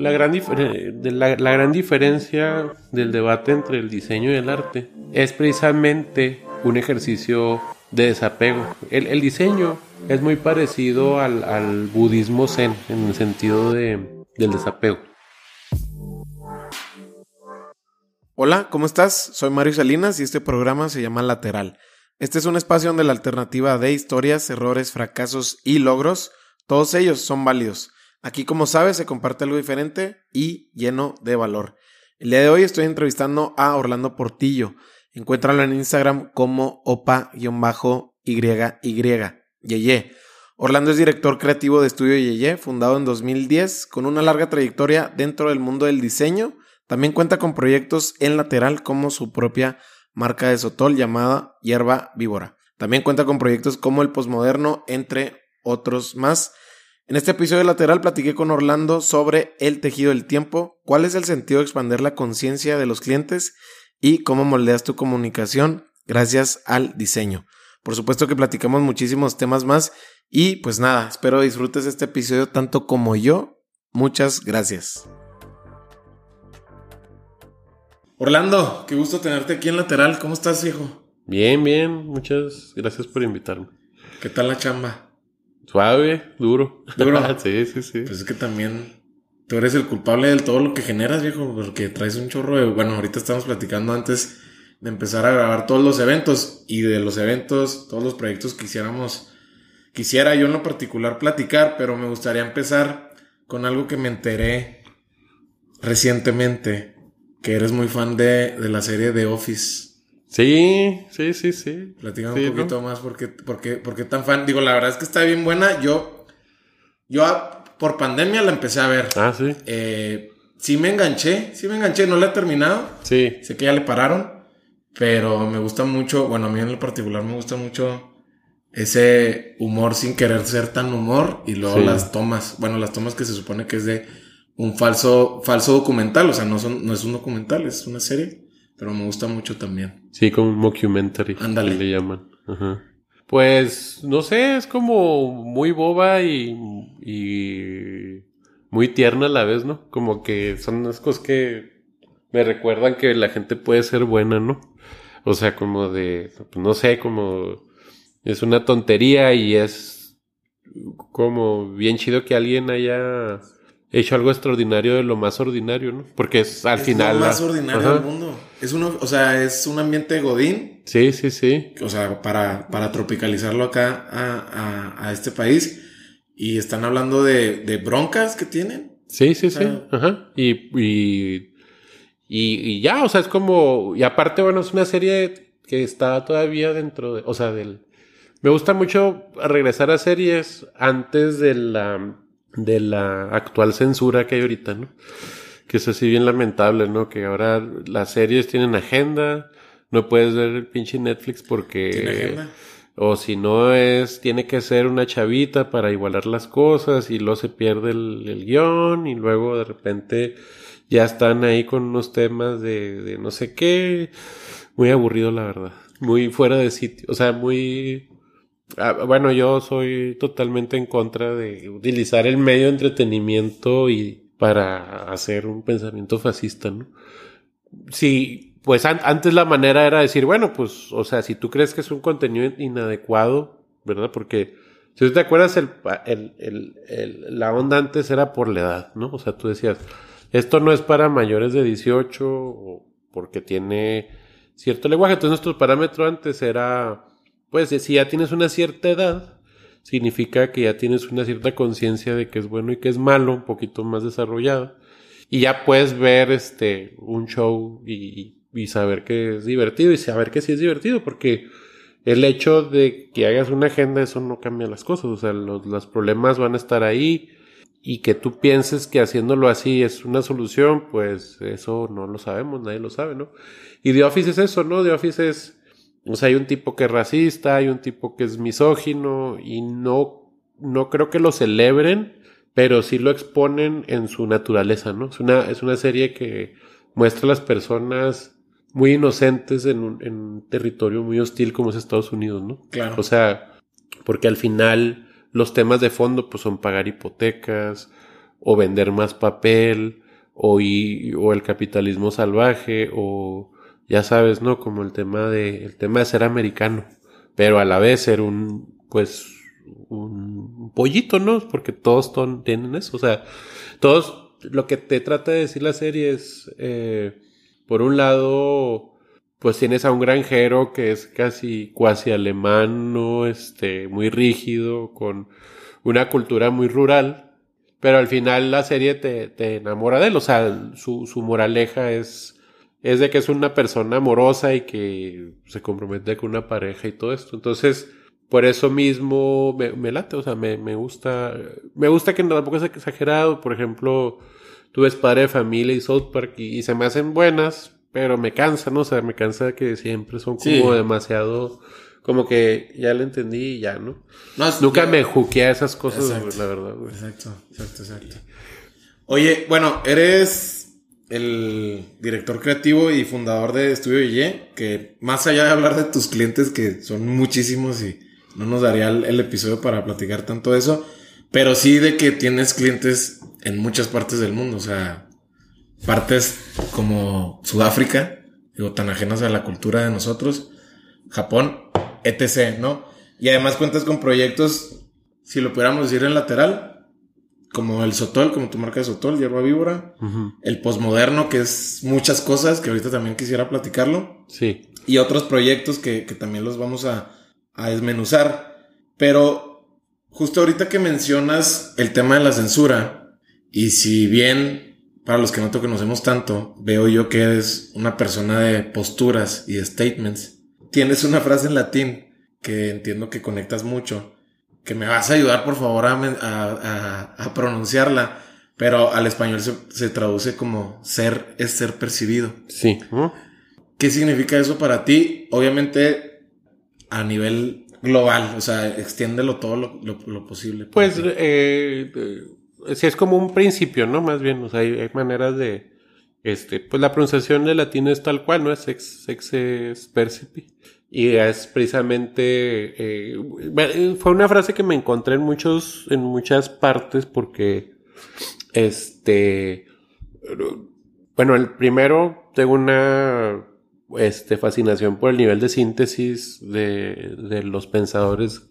la gran, de la, gran diferencia del debate entre el diseño y el arte es precisamente un ejercicio de desapego. El, el diseño es muy parecido al, al, budismo zen en el sentido de, del desapego. Hola, ¿cómo estás? Soy Mario Salinas y este programa se llama Lateral. Este es un espacio donde la alternativa de historias, errores, fracasos y logros, todos ellos son válidos. Aquí, como sabes, se comparte algo diferente y lleno de valor. El día de hoy estoy entrevistando a Orlando Portillo. Encuéntralo en Instagram como opa-YY. Orlando es director creativo de Estudio Yeye, fundado en 2010, con una larga trayectoria dentro del mundo del diseño también cuenta con proyectos en lateral como su propia marca de sotol llamada Hierba Víbora. También cuenta con proyectos como el Postmoderno, entre otros más. En este episodio lateral platiqué con Orlando sobre el tejido del tiempo, cuál es el sentido de expandir la conciencia de los clientes y cómo moldeas tu comunicación gracias al diseño. Por supuesto que platicamos muchísimos temas más y pues nada, espero disfrutes este episodio tanto como yo. Muchas gracias. Orlando, qué gusto tenerte aquí en Lateral. ¿Cómo estás, hijo? Bien, bien. Muchas gracias por invitarme. ¿Qué tal la chamba? Suave, duro. ¿Duro? sí, sí, sí. Pues es que también tú eres el culpable de todo lo que generas, viejo, porque traes un chorro de... Bueno, ahorita estamos platicando antes de empezar a grabar todos los eventos y de los eventos, todos los proyectos que quisiéramos... Quisiera yo en lo particular platicar, pero me gustaría empezar con algo que me enteré recientemente que eres muy fan de, de la serie The Office. Sí, sí, sí, sí. Platícame un poquito más, ¿por qué, por, qué, ¿por qué, tan fan? Digo, la verdad es que está bien buena. Yo, yo por pandemia la empecé a ver. Ah, sí. Eh, sí me enganché, sí me enganché, no la he terminado. Sí. Sé que ya le pararon, pero me gusta mucho, bueno, a mí en lo particular me gusta mucho ese humor sin querer ser tan humor y luego las tomas, bueno, las tomas que se supone que es de un falso, falso documental, o sea, no, son, no es un documental, es una serie, pero me gusta mucho también. Sí, como un mockumentary. Ándale. Le llaman. Ajá. Pues, no sé, es como muy boba y, y muy tierna a la vez, ¿no? Como que son unas cosas que me recuerdan que la gente puede ser buena, ¿no? O sea, como de, pues, no sé, como es una tontería y es como bien chido que alguien haya hecho algo extraordinario de lo más ordinario, ¿no? Porque es al es final. Lo más ordinario del mundo. Es uno, o sea, es un ambiente godín. Sí, sí, sí. O sea, para, para tropicalizarlo acá a, a, a este país. Y están hablando de, de broncas que tienen. Sí, sí, o sea, sí. Ajá. Y, y, y, y, ya, o sea, es como. Y aparte, bueno, es una serie que está todavía dentro de. O sea, del. Me gusta mucho regresar a series antes de la de la actual censura que hay ahorita, ¿no? Que es así bien lamentable, ¿no? Que ahora las series tienen agenda, no puedes ver el pinche Netflix porque... ¿Tiene agenda? O si no es, tiene que ser una chavita para igualar las cosas y luego se pierde el, el guion y luego de repente ya están ahí con unos temas de, de no sé qué. Muy aburrido, la verdad. Muy fuera de sitio. O sea, muy Ah, bueno, yo soy totalmente en contra de utilizar el medio de entretenimiento y para hacer un pensamiento fascista, ¿no? Sí, pues an antes la manera era decir, bueno, pues, o sea, si tú crees que es un contenido inadecuado, ¿verdad? Porque si te acuerdas, el, el, el, el, la onda antes era por la edad, ¿no? O sea, tú decías, esto no es para mayores de 18 o porque tiene cierto lenguaje. Entonces nuestro parámetro antes era pues si ya tienes una cierta edad, significa que ya tienes una cierta conciencia de que es bueno y que es malo, un poquito más desarrollada. Y ya puedes ver este un show y, y saber que es divertido y saber que sí es divertido, porque el hecho de que hagas una agenda, eso no cambia las cosas. O sea, los, los problemas van a estar ahí y que tú pienses que haciéndolo así es una solución, pues eso no lo sabemos, nadie lo sabe, ¿no? Y The Office es eso, ¿no? The Office es o sea, hay un tipo que es racista, hay un tipo que es misógino y no, no creo que lo celebren, pero sí lo exponen en su naturaleza, ¿no? Es una, es una serie que muestra a las personas muy inocentes en un, en un territorio muy hostil como es Estados Unidos, ¿no? Claro. O sea, porque al final los temas de fondo pues son pagar hipotecas o vender más papel, o, o el capitalismo salvaje, o ya sabes, ¿no? Como el tema de, el tema de ser americano, pero a la vez ser un, pues, un pollito, ¿no? Porque todos tienen eso, o sea, todos, lo que te trata de decir la serie es, eh, por un lado, pues tienes a un granjero que es casi cuasi alemán, ¿no? Este, muy rígido, con una cultura muy rural, pero al final la serie te, te enamora de él. O sea, su, su moraleja es, es de que es una persona amorosa y que se compromete con una pareja y todo esto. Entonces, por eso mismo me, me late, o sea, me, me, gusta, me gusta que tampoco es exagerado. Por ejemplo, tú ves Padre de Familia y South Park y, se me hacen buenas, pero me cansa, ¿no? O sea, me cansa que siempre son como demasiado como que ya lo entendí y ya, ¿no? Nunca me juqué a esas cosas, la verdad. Exacto, exacto, exacto. Oye, bueno, eres el director creativo y fundador de Estudio Ye, que más allá de hablar de tus clientes, que son muchísimos y no nos daría el, episodio para platicar tanto eso, pero sí de que tienes clientes en muchas partes del mundo, o sea, partes como Sudáfrica, digo, tan ajenas a la cultura de nosotros, Japón, etc., ¿no? Y además cuentas con proyectos, si lo pudiéramos decir en lateral, como el Sotol, como tu marca de Sotol, hierba víbora, el posmoderno, que es muchas cosas, que ahorita también quisiera platicarlo. Sí. Y otros proyectos que, que también los vamos a, a desmenuzar. Pero justo ahorita que mencionas el tema de la censura, y si bien para los que no te conocemos tanto, veo yo que eres una persona de posturas y de statements, tienes una frase en latín que entiendo que conectas mucho, que me vas a ayudar por favor a, pronunciarla, pero al español se, traduce como ser es ser percibido. Sí. ¿Qué significa eso para ti? Obviamente a nivel global, o sea, extiéndelo todo lo, posible. Pues eh, eh, si es como un principio, ¿no? Más bien, o sea, hay maneras de este, pues la pronunciación de latín es tal cual, ¿no? Es ex, ex percipi. Y es precisamente, eh, fue una frase que me encontré en muchos, en muchas partes porque, este, bueno, el primero tengo una, este, fascinación por el nivel de síntesis de, de los pensadores,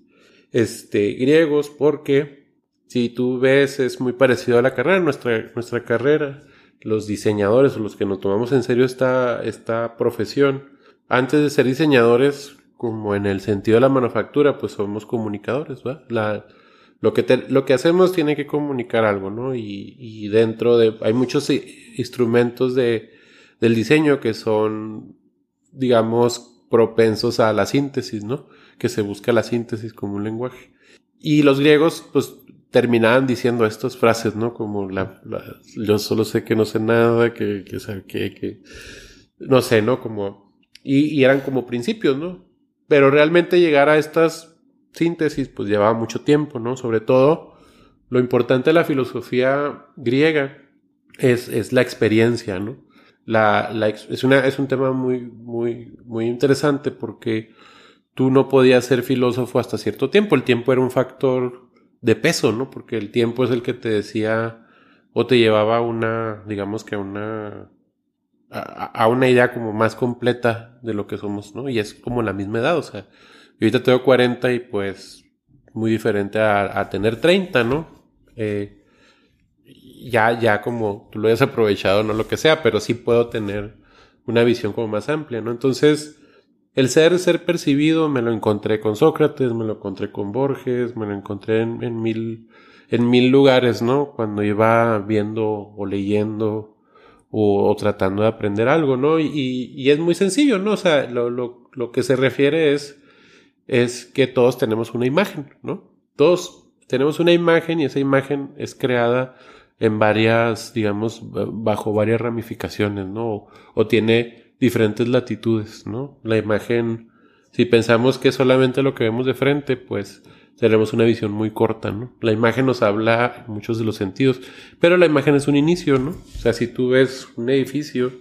este, griegos porque si tú ves es muy parecido a la carrera, nuestra, nuestra carrera los diseñadores o los que nos tomamos en serio esta, esta profesión, antes de ser diseñadores, como en el sentido de la manufactura, pues somos comunicadores, ¿va? Lo que, lo que hacemos tiene que comunicar algo, ¿no? Y, y dentro de, hay muchos instrumentos de, del diseño que son, digamos, propensos a la síntesis, ¿no? Que se busca la síntesis como un lenguaje. Y los griegos, pues, terminaban diciendo estas frases, ¿no? Como la, yo solo sé que no sé nada, que, que, que, que no sé, ¿no? Como, y, eran como principios, ¿no? Pero realmente llegar a estas síntesis, pues llevaba mucho tiempo, ¿no? Sobre todo, lo importante de la filosofía griega es, es la experiencia, ¿no? La, la, es, una, es un tema muy, muy, muy interesante porque tú no podías ser filósofo hasta cierto tiempo. El tiempo era un factor de peso, ¿no? Porque el tiempo es el que te decía o te llevaba una, digamos que una, a, una idea como más completa de lo que somos, ¿no? Y es como la misma edad, o sea, yo ahorita tengo 40 y pues muy diferente a, tener 30, ¿no? Eh, ya, ya como tú lo hayas aprovechado, no lo que sea, pero sí puedo tener una visión como más amplia, ¿no? Entonces, el ser, ser percibido me lo encontré con Sócrates, me lo encontré con Borges, me lo encontré en, mil, en mil lugares, ¿no? Cuando iba viendo o leyendo o, tratando de aprender algo, ¿no? Y, y, es muy sencillo, ¿no? O sea, lo, lo, lo que se refiere es, es que todos tenemos una imagen, ¿no? Todos tenemos una imagen y esa imagen es creada en varias, digamos, bajo varias ramificaciones, ¿no? o tiene diferentes latitudes, ¿no? La imagen, si pensamos que solamente lo que vemos de frente, pues tenemos una visión muy corta, ¿no? La imagen nos habla en muchos de los sentidos, pero la imagen es un inicio, ¿no? O sea, si tú ves un edificio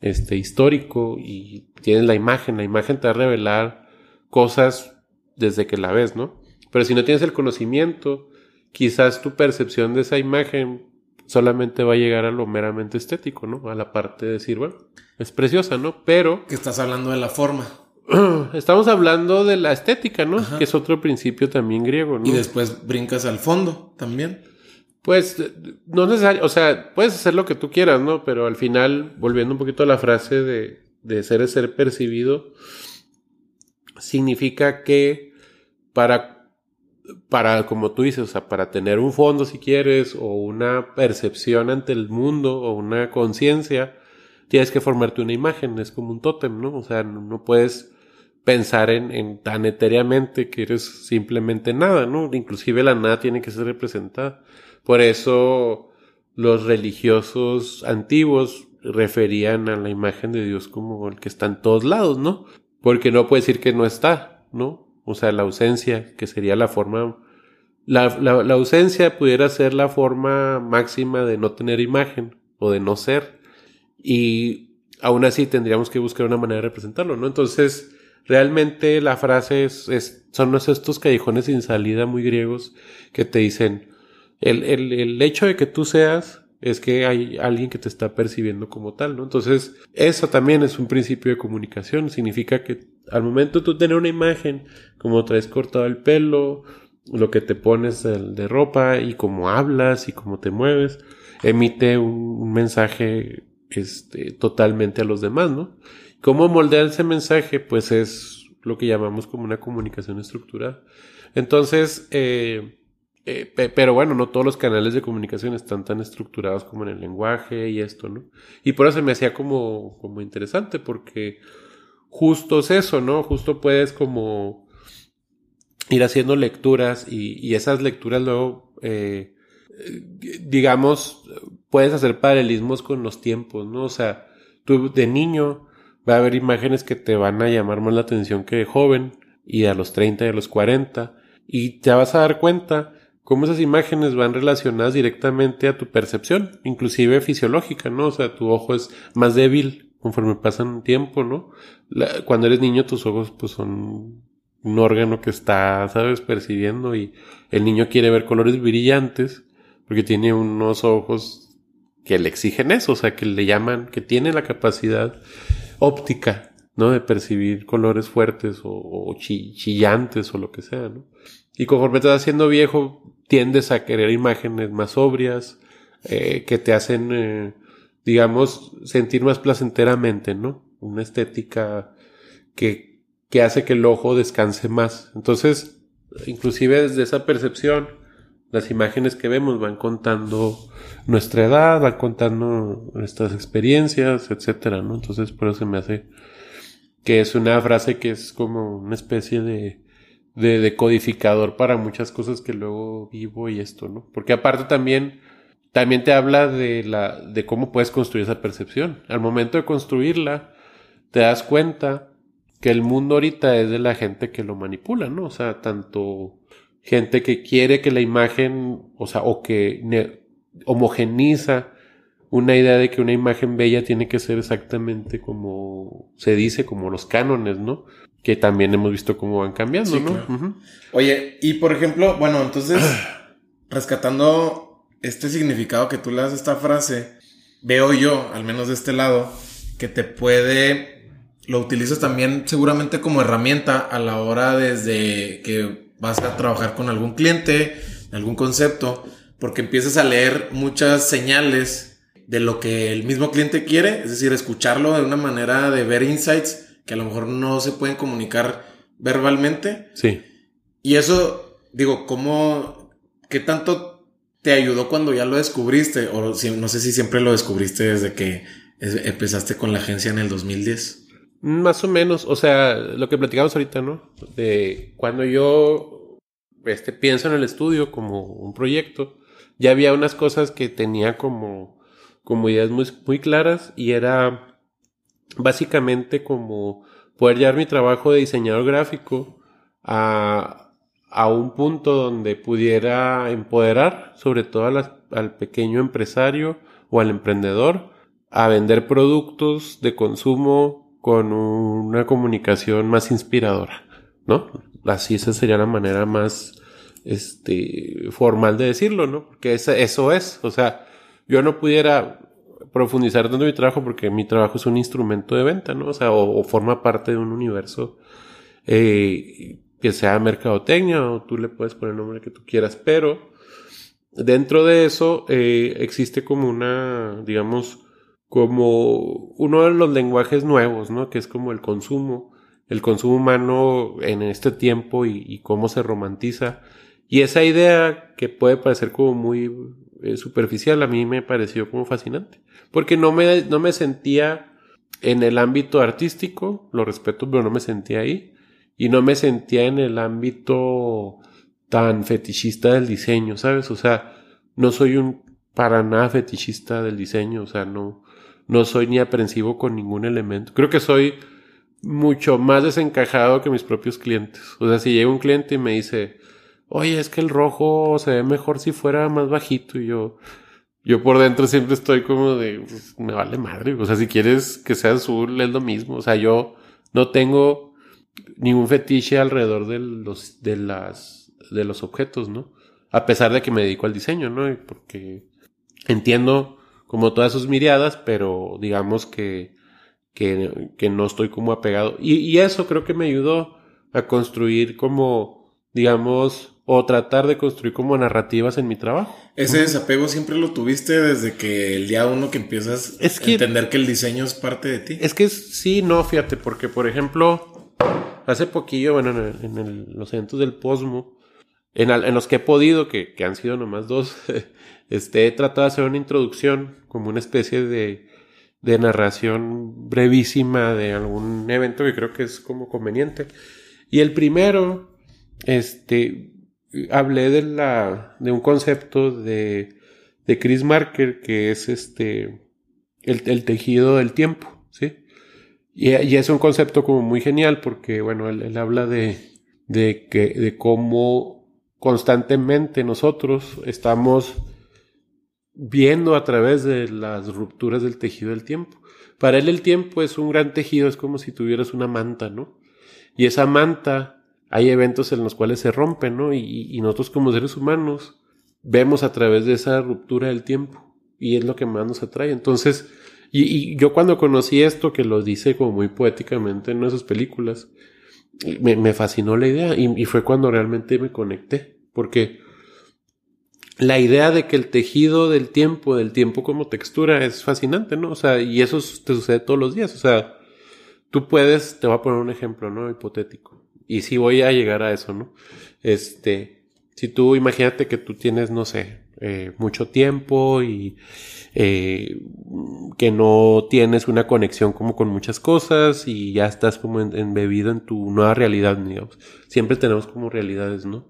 este histórico y tienes la imagen, la imagen te va a revelar cosas desde que la ves, ¿no? Pero si no tienes el conocimiento quizás tu percepción de esa imagen solamente va a llegar a lo meramente estético, ¿no? A la parte de decir, bueno, es preciosa, ¿no? Pero... Que estás hablando de la forma. Estamos hablando de la estética, ¿no? Que es otro principio también griego, ¿no? Y después brincas al fondo también. Pues no necesario, o sea, puedes hacer lo que tú quieras, ¿no? Pero al final, volviendo un poquito a la frase de, de ser es ser percibido, significa que para, para, como tú dices, o sea, para tener un fondo si quieres, o una percepción ante el mundo, o una conciencia, tienes que formarte una imagen, es como un tótem, ¿no? O sea, no, puedes pensar en, en, tan etéreamente que eres simplemente nada, ¿no? Inclusive la nada tiene que ser representada. Por eso los religiosos antiguos referían a la imagen de Dios como el que está en todos lados, ¿no? Porque no puede decir que no está, ¿no? O sea, la ausencia, que sería la forma... La, la, la ausencia pudiera ser la forma máxima de no tener imagen o de no ser. Y aún así tendríamos que buscar una manera de representarlo, ¿no? Entonces, realmente la frase es, es, son estos callejones sin salida muy griegos que te dicen, el, el, el hecho de que tú seas es que hay alguien que te está percibiendo como tal, ¿no? Entonces, eso también es un principio de comunicación. Significa que al momento de tú tener una imagen, como traes cortado el pelo, lo que te pones de, ropa y cómo hablas y cómo te mueves, emite un, mensaje este, totalmente a los demás, ¿no? ¿Cómo moldear ese mensaje? Pues es lo que llamamos como una comunicación estructurada. Entonces, eh, eh, pero bueno, no todos los canales de comunicación están tan estructurados como en el lenguaje y esto, ¿no? Y por eso me hacía como, como interesante, porque justo es eso, ¿no? Justo puedes como ir haciendo lecturas y, esas lecturas luego, eh, digamos, puedes hacer paralelismos con los tiempos, ¿no? O sea, tú de niño va a haber imágenes que te van a llamar más la atención que de joven y a los 30 y a los 40 y te vas a dar cuenta cómo esas imágenes van relacionadas directamente a tu percepción, inclusive fisiológica, ¿no? O sea, tu ojo es más débil conforme pasa un tiempo, ¿no? cuando eres niño tus ojos pues son un órgano que está, ¿sabes?, percibiendo y el niño quiere ver colores brillantes porque tiene unos ojos que le exigen eso, o sea, que le llaman, que tiene la capacidad óptica, ¿no? De percibir colores fuertes o, chillantes o lo que sea, ¿no? Y conforme te vas haciendo viejo, tiendes a querer imágenes más sobrias, eh, que te hacen, eh, digamos, sentir más placenteramente, ¿no? Una estética que, que hace que el ojo descanse más. Entonces, inclusive desde esa percepción, las imágenes que vemos van contando nuestra edad, van contando nuestras experiencias, etcétera, ¿no? Entonces, por eso me hace que es una frase que es como una especie de de decodificador para muchas cosas que luego vivo y esto, ¿no? Porque aparte también, también te habla de la, de cómo puedes construir esa percepción. Al momento de construirla, te das cuenta que el mundo ahorita es de la gente que lo manipula, ¿no? O sea, tanto gente que quiere que la imagen, o sea, o que homogeniza una idea de que una imagen bella tiene que ser exactamente como se dice, como los cánones, ¿no? que también hemos visto cómo van cambiando, ¿no? Oye, y por ejemplo, bueno, entonces, rescatando este significado que tú le das a esta frase, veo yo, al menos de este lado, que te puede, lo utilizas también seguramente como herramienta a la hora desde que vas a trabajar con algún cliente, algún concepto, porque empiezas a leer muchas señales de lo que el mismo cliente quiere, es decir, escucharlo de una manera de ver insights que a lo mejor no se pueden comunicar verbalmente. Sí. Y eso, digo, ¿cómo, qué tanto te ayudó cuando ya lo descubriste? O si, no sé si siempre lo descubriste desde que empezaste con la agencia en el 2010. Más o menos, o sea, lo que platicamos ahorita, ¿no? De cuando yo este, pienso en el estudio como un proyecto, ya había unas cosas que tenía como, como ideas muy, claras y era básicamente como poder llevar mi trabajo de diseñador gráfico a, a un punto donde pudiera empoderar sobre todo al pequeño empresario o al emprendedor a vender productos de consumo con una comunicación más inspiradora, ¿no? Así esa sería la manera más, este, formal de decirlo, ¿no? Porque eso es, o sea, yo no pudiera profundizar tanto mi trabajo porque mi trabajo es un instrumento de venta, ¿no? O sea, o, forma parte de un universo eh, que sea mercadotecnia o tú le puedes poner el nombre que tú quieras, pero dentro de eso eh, existe como una, digamos, como uno de los lenguajes nuevos, ¿no? Que es como el consumo, el consumo humano en este tiempo y, cómo se romantiza. Y esa idea que puede parecer como muy eh, superficial, a mí me pareció como fascinante. Porque no me, no me sentía en el ámbito artístico, lo respeto, pero no me sentía ahí. Y no me sentía en el ámbito tan fetichista del diseño, ¿sabes? O sea, no soy un para nada fetichista del diseño, o sea, no, no soy ni aprensivo con ningún elemento. Creo que soy mucho más desencajado que mis propios clientes. O sea, si llega un cliente y me dice, oye, es que el rojo se ve mejor si fuera más bajito, y yo, yo por dentro siempre estoy como de, pues, me vale madre. O sea, si quieres que sea azul, es lo mismo. O sea, yo no tengo ningún fetiche alrededor de los, de las, de los objetos, ¿no? A pesar de que me dedico al diseño, ¿no? Porque entiendo como todas sus miradas, pero digamos que, que, que no estoy como apegado. Y, y, eso creo que me ayudó a construir como, digamos, o tratar de construir como narrativas en mi trabajo. Ese desapego siempre lo tuviste desde que el día uno que empiezas a entender que el diseño es parte de ti. Es que sí, no, fíjate, porque por ejemplo, hace poquillo, bueno, en, en los eventos del Posmo, en, los que he podido, que, han sido nomás dos, este, he tratado de hacer una introducción, como una especie de, de narración brevísima de algún evento que creo que es como conveniente. Y el primero, este, hablé de la, de un concepto de, de Chris Marker que es este, el, tejido del tiempo, ¿sí? Y, y, es un concepto como muy genial porque, bueno, él, él habla de, de que, de cómo constantemente nosotros estamos viendo a través de las rupturas del tejido del tiempo. Para él el tiempo es un gran tejido, es como si tuvieras una manta, ¿no? Y esa manta, hay eventos en los cuales se rompe, ¿no? Y, nosotros como seres humanos vemos a través de esa ruptura del tiempo. Y es lo que más nos atrae. Entonces, y, yo cuando conocí esto, que lo dice como muy poéticamente en esas películas, me, fascinó la idea y, fue cuando realmente me conecté, porque la idea de que el tejido del tiempo, del tiempo como textura, es fascinante, ¿no? O sea, y eso te sucede todos los días, o sea, tú puedes, te voy a poner un ejemplo, ¿no? Hipotético, y si voy a llegar a eso, ¿no? Este, si tú imagínate que tú tienes, no sé, eh, mucho tiempo y eh, que no tienes una conexión como con muchas cosas y ya estás como embebido en, tu nueva realidad, digamos. Siempre tenemos como realidades, ¿no?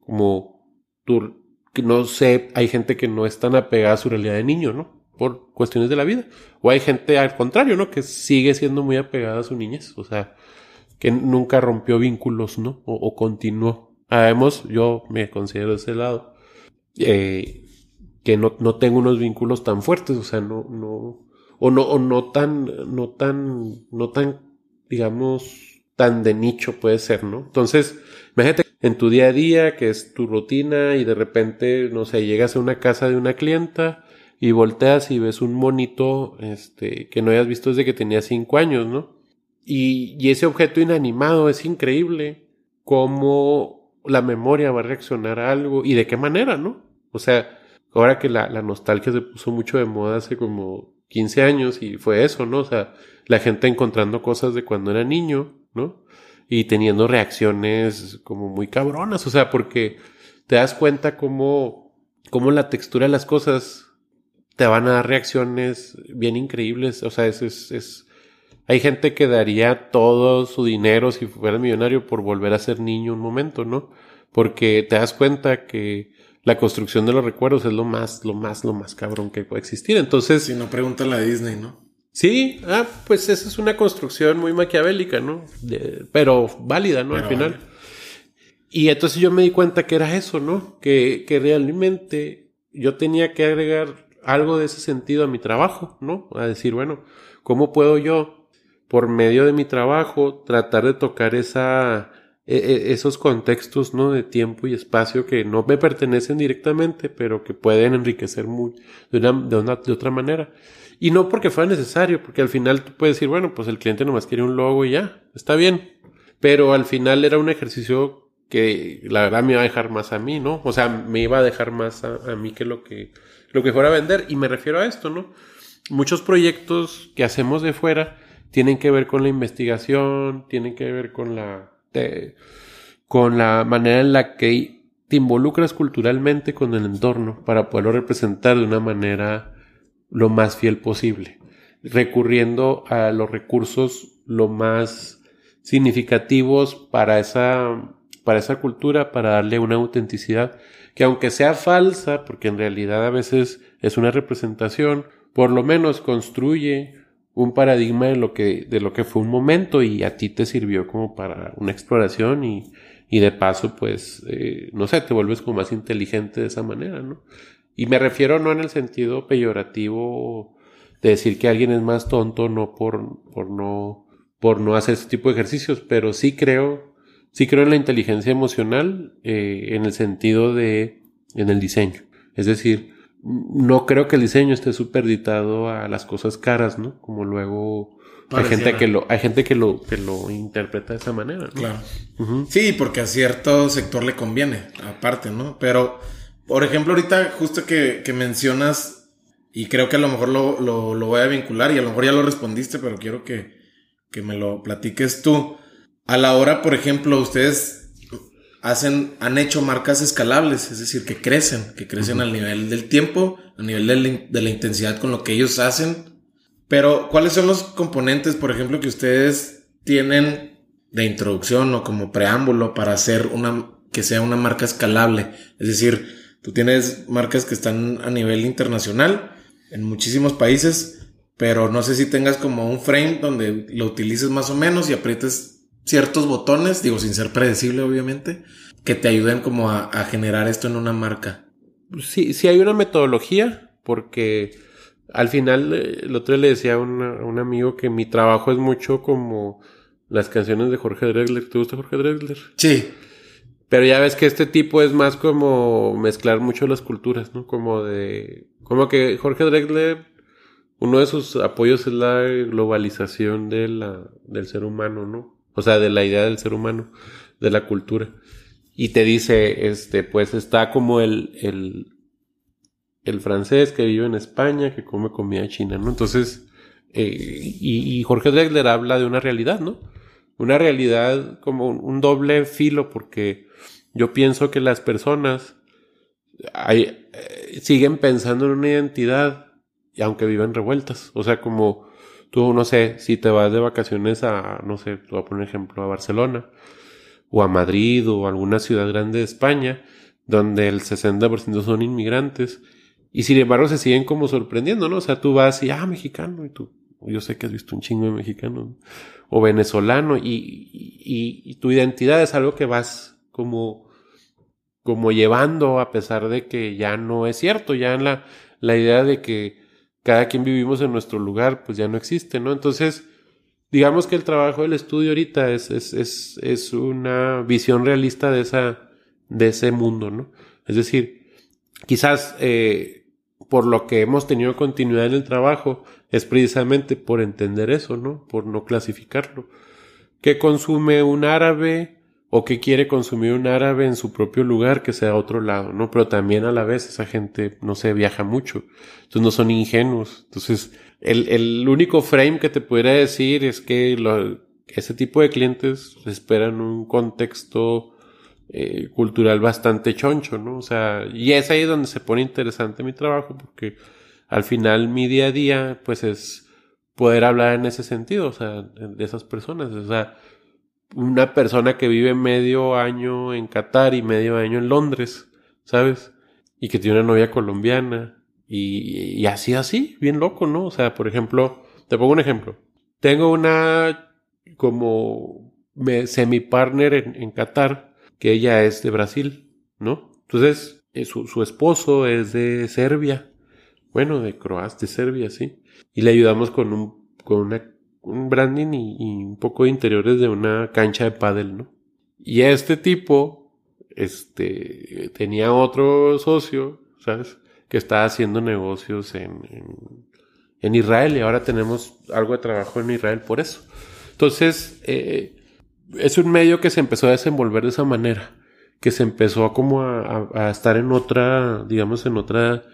Como tú, no sé, hay gente que no es tan apegada a su realidad de niño, ¿no? Por cuestiones de la vida. O hay gente al contrario, ¿no? Que sigue siendo muy apegada a su niñez, o sea, que nunca rompió vínculos, ¿no? O, continuó. Sabemos, yo me considero de ese lado. Eh, que no, no tengo unos vínculos tan fuertes, o sea, no, no, o no, o no tan, no tan, no tan, digamos, tan de nicho puede ser, ¿no? Entonces, imagínate en tu día a día, que es tu rutina, y de repente, no sé, llegas a una casa de una clienta y volteas y ves un monito, este, que no hayas visto desde que tenía cinco años, ¿no? Y, y ese objeto inanimado es increíble cómo la memoria va a reaccionar a algo y de qué manera, ¿no? O sea, ahora que la, la nostalgia se puso mucho de moda hace como 15 años y fue eso, ¿no? O sea, la gente encontrando cosas de cuando era niño, ¿no? Y teniendo reacciones como muy cabronas, o sea, porque te das cuenta cómo, cómo la textura de las cosas te van a dar reacciones bien increíbles, o sea, es, es, es, hay gente que daría todo su dinero si fuera millonario por volver a ser niño un momento, ¿no? Porque te das cuenta que la construcción de los recuerdos es lo más, lo más, lo más cabrón que puede existir. Entonces. Si no preguntan la Disney, ¿no? Sí, ah, pues esa es una construcción muy maquiavélica, ¿no? pero válida, ¿no? Al final. Y entonces yo me di cuenta que era eso, ¿no? Que, que realmente yo tenía que agregar algo de ese sentido a mi trabajo, ¿no? A decir, bueno, ¿cómo puedo yo, por medio de mi trabajo, tratar de tocar esa, e, e, esos contextos, ¿no? De tiempo y espacio que no me pertenecen directamente, pero que pueden enriquecer muy, de, una, de, una, de otra manera. Y no porque fuera necesario, porque al final tú puedes decir, bueno, pues el cliente nomás quiere un logo y ya, está bien. Pero al final era un ejercicio que la verdad me iba a dejar más a mí, ¿no? O sea, me iba a dejar más a, mí que lo que, lo que fuera a vender. Y me refiero a esto, ¿no? Muchos proyectos que hacemos de fuera tienen que ver con la investigación, tienen que ver con la, con la manera en la que te involucras culturalmente con el entorno para poderlo representar de una manera lo más fiel posible, recurriendo a los recursos lo más significativos para esa, para esa cultura, para darle una autenticidad que aunque sea falsa, porque en realidad a veces es una representación, por lo menos construye un paradigma de lo que, de lo que fue un momento y a ti te sirvió como para una exploración y, y de paso, pues, eh, no sé, te vuelves como más inteligente de esa manera, ¿no? Y me refiero no en el sentido peyorativo de decir que alguien es más tonto, no por, por no, por no hacer ese tipo de ejercicios, pero sí creo, sí creo en la inteligencia emocional, eh, en el sentido de, en el diseño. Es decir, no creo que el diseño esté superditado a las cosas caras, ¿no? Como luego hay gente que lo, hay gente que lo, que lo interpreta de esa manera, ¿no? Claro. Sí, porque a cierto sector le conviene, aparte, ¿no? Pero, por ejemplo, ahorita justo que, que mencionas, y creo que a lo mejor lo, lo, lo, voy a vincular, y a lo mejor ya lo respondiste, pero quiero que, que me lo platiques tú. A la hora, por ejemplo, ustedes hacen, han hecho marcas escalables, es decir, que crecen, que crecen al nivel del tiempo, al nivel de la, intensidad con lo que ellos hacen. Pero, ¿cuáles son los componentes, por ejemplo, que ustedes tienen de introducción o como preámbulo para hacer una, que sea una marca escalable? Es decir, tú tienes marcas que están a nivel internacional en muchísimos países, pero no sé si tengas como un frame donde lo utilices más o menos y aprietes ciertos botones, digo, sin ser predecible, obviamente, que te ayuden como a, generar esto en una marca. Sí, sí hay una metodología, porque al final, eh, el otro día le decía a, un amigo que mi trabajo es mucho como las canciones de Jorge Drexler. ¿Te gusta Jorge Drexler? Sí. Pero ya ves que este tipo es más como mezclar mucho las culturas, ¿no? Como de... Como que Jorge Drexler, uno de sus apoyos es la globalización la, del ser humano, ¿no? o sea, de la idea del ser humano, de la cultura. Y te dice, este, pues está como el, el, el francés que vive en España, que come comida china, ¿no? Entonces, eh, y, Jorge Drexler habla de una realidad, ¿no? Una realidad como un, doble filo, porque yo pienso que las personas hay, eh, siguen pensando en una identidad, y aunque viven revueltas. O sea, como Tú, no sé, si te vas de vacaciones a, no sé, te voy a poner ejemplo, a Barcelona, o a Madrid, o a alguna ciudad grande de España, donde el 60% son inmigrantes, y sin embargo se siguen como sorprendiendo, ¿no? O sea, tú vas y, ah, mexicano, y tú, yo sé que has visto un chingo de mexicano, o venezolano, y, y, tu identidad es algo que vas como, como llevando a pesar de que ya no es cierto, ya en la, la idea de que cada quien vivimos en nuestro lugar, pues ya no existe, ¿no? Entonces, digamos que el trabajo del estudio ahorita es, es, es, es una visión realista de, esa, de ese mundo, ¿no? Es decir, quizás eh, por lo que hemos tenido continuidad en el trabajo es precisamente por entender eso, ¿no? Por no clasificarlo. ¿Qué consume un árabe? O que quiere consumir un árabe en su propio lugar que sea otro lado, ¿no? Pero también a la vez esa gente, no se viaja mucho, entonces no son ingenuos. Entonces, el, el único frame que te pudiera decir es que ese tipo de clientes esperan un contexto eh, cultural bastante choncho, ¿no? O sea, y es ahí donde se pone interesante mi trabajo, porque al final mi día a día, pues es poder hablar en ese sentido, o sea, de esas personas, o sea, una persona que vive medio año en Qatar y medio año en Londres, ¿sabes? Y que tiene una novia colombiana. Y, y así, así, bien loco, ¿no? O sea, por ejemplo, te pongo un ejemplo. Tengo una como semi-partner en, en Qatar, que ella es de Brasil, ¿no? Entonces, eh, su, su esposo es de Serbia. Bueno, de Croacia, de Serbia, sí. Y le ayudamos con un, con una un branding y, un poco de interiores de una cancha de pádel, ¿no? Y este tipo, este, tenía otro socio, ¿sabes? Que estaba haciendo negocios en, en, Israel y ahora tenemos algo de trabajo en Israel por eso. Entonces, eh, es un medio que se empezó a desenvolver de esa manera, que se empezó como a, a, estar en otra, digamos, en otra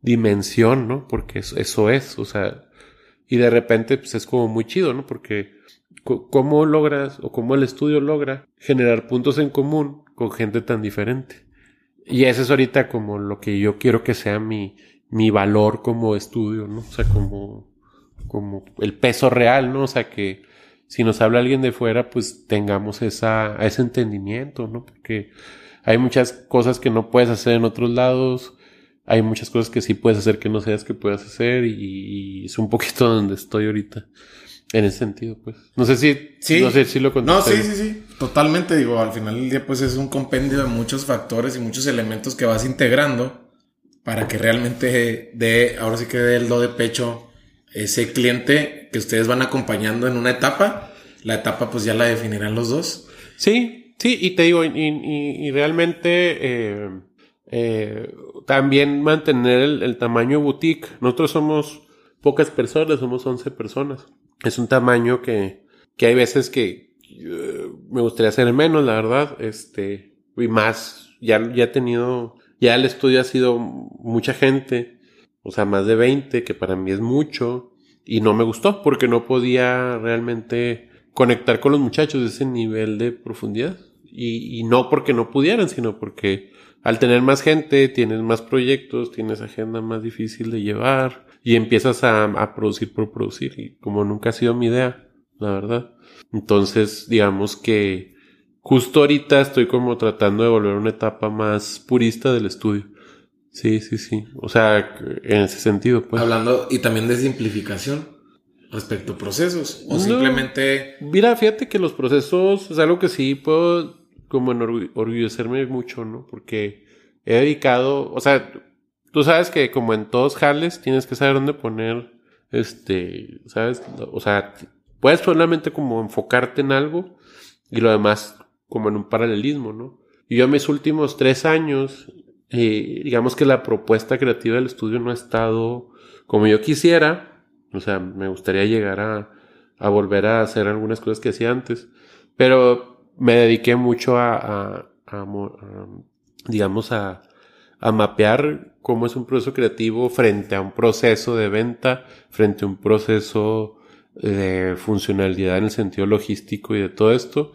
dimensión, ¿no? Porque eso, eso es, o sea, y de repente pues es como muy chido, ¿no? Porque ¿Cómo logras o cómo el estudio logra generar puntos en común con gente tan diferente? Y eso es ahorita como lo que yo quiero que sea mi, mi valor como estudio, ¿no? O sea, como, como el peso real, ¿no? O sea, que si nos habla alguien de fuera, pues tengamos esa, ese entendimiento, ¿no? Porque hay muchas cosas que no puedes hacer en otros lados, hay muchas cosas que sí puedes hacer que no sabes que puedes hacer y, y es un poquito donde estoy ahorita. En ese sentido, pues. No sé si, sí. no sé si lo No, sí, sí, sí. Totalmente. Digo, al final del día, pues es un compendio de muchos factores y muchos elementos que vas integrando para que realmente dé, ahora sí que dé el do de pecho ese cliente que ustedes van acompañando en una etapa. La etapa, pues ya la definirán los dos. Sí, sí, y te digo, y, y, realmente eh, eh, también mantener el, tamaño boutique. Nosotros somos pocas personas, somos 11 personas es un tamaño que, que hay veces que eh, me gustaría hacer menos, la verdad, este, y más, ya, ya he tenido, ya el estudio ha sido mucha gente, o sea, más de 20, que para mí es mucho, y no me gustó porque no podía realmente conectar con los muchachos de ese nivel de profundidad. Y no porque no pudieran, sino porque al tener más gente, tienes más proyectos, tienes agenda más difícil de llevar, y empiezas a, producir por producir y como nunca ha sido mi idea, la verdad. Entonces, digamos que justo ahorita estoy como tratando de volver a una etapa más purista del estudio. Sí, sí, sí. O sea, en ese sentido, pues. Hablando y también de simplificación respecto a procesos. O simplemente. Mira, fíjate que los procesos es algo que sí puedo como enorgullecerme mucho, ¿no? Porque he dedicado, o sea, Tú sabes que como en todos jales tienes que saber dónde poner, este, ¿sabes? O sea, puedes solamente como enfocarte en algo y lo demás como en un paralelismo, ¿no? Y yo en mis últimos tres años, eh, digamos que la propuesta creativa del estudio no ha estado como yo quisiera, o sea, me gustaría llegar a, a volver a hacer algunas cosas que hacía antes, pero me dediqué mucho a, a, a digamos, a, a mapear cómo es un proceso creativo frente a un proceso de venta, frente a un proceso de funcionalidad en el sentido logístico y de todo esto,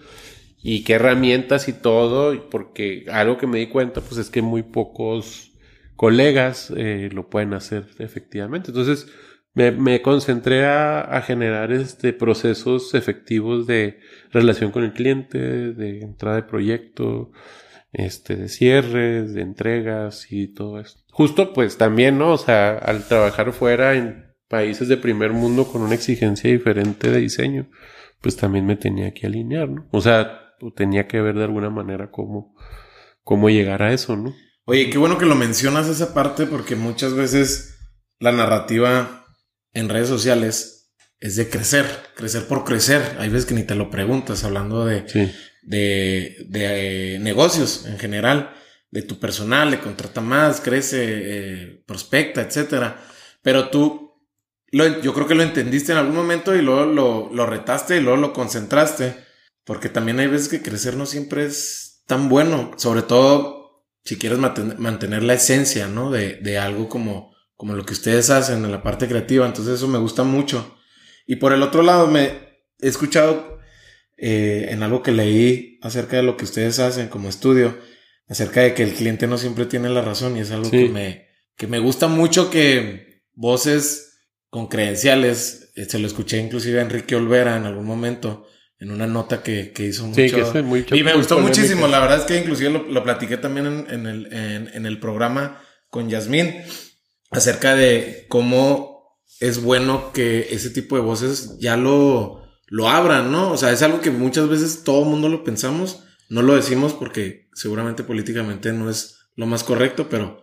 y qué herramientas y todo, porque algo que me di cuenta pues es que muy pocos colegas eh, lo pueden hacer efectivamente. Entonces me, me concentré a, generar este procesos efectivos de relación con el cliente, de entrada de proyecto, este, de cierres, de entregas y todo esto. Justo pues también, ¿no? O sea, al trabajar fuera en países de primer mundo con una exigencia diferente de diseño, pues también me tenía que alinear, ¿no? O sea, tenía que ver de alguna manera cómo, cómo llegar a eso, ¿no? Oye, qué bueno que lo mencionas esa parte porque muchas veces la narrativa en redes sociales es de crecer, crecer por crecer. Hay veces que ni te lo preguntas hablando de, de, de eh, negocios en general, de tu personal, le contrata más, crece, eh, prospecta, etcétera. Pero tú, lo, yo creo que lo entendiste en algún momento y luego lo, lo retaste y luego lo concentraste, porque también hay veces que crecer no siempre es tan bueno, sobre todo si quieres mantener la esencia, ¿no? De, de algo como, como lo que ustedes hacen en la parte creativa. Entonces eso me gusta mucho. Y por el otro lado, me he escuchado eh, en algo que leí acerca de lo que ustedes hacen como estudio, acerca de que el cliente no siempre tiene la razón y es algo que, me, que me gusta mucho que voces con credenciales, eh, se lo escuché inclusive a Enrique Olvera en algún momento, en una nota que, que hizo mucho. y me gustó muchísimo, la verdad es que inclusive lo, lo platiqué también en, en el, en, en el programa con Yasmín, acerca de cómo es bueno que ese tipo de voces ya lo lo abran, ¿no? O sea, es algo que muchas veces todo el mundo lo pensamos, no lo decimos porque seguramente políticamente no es lo más correcto, pero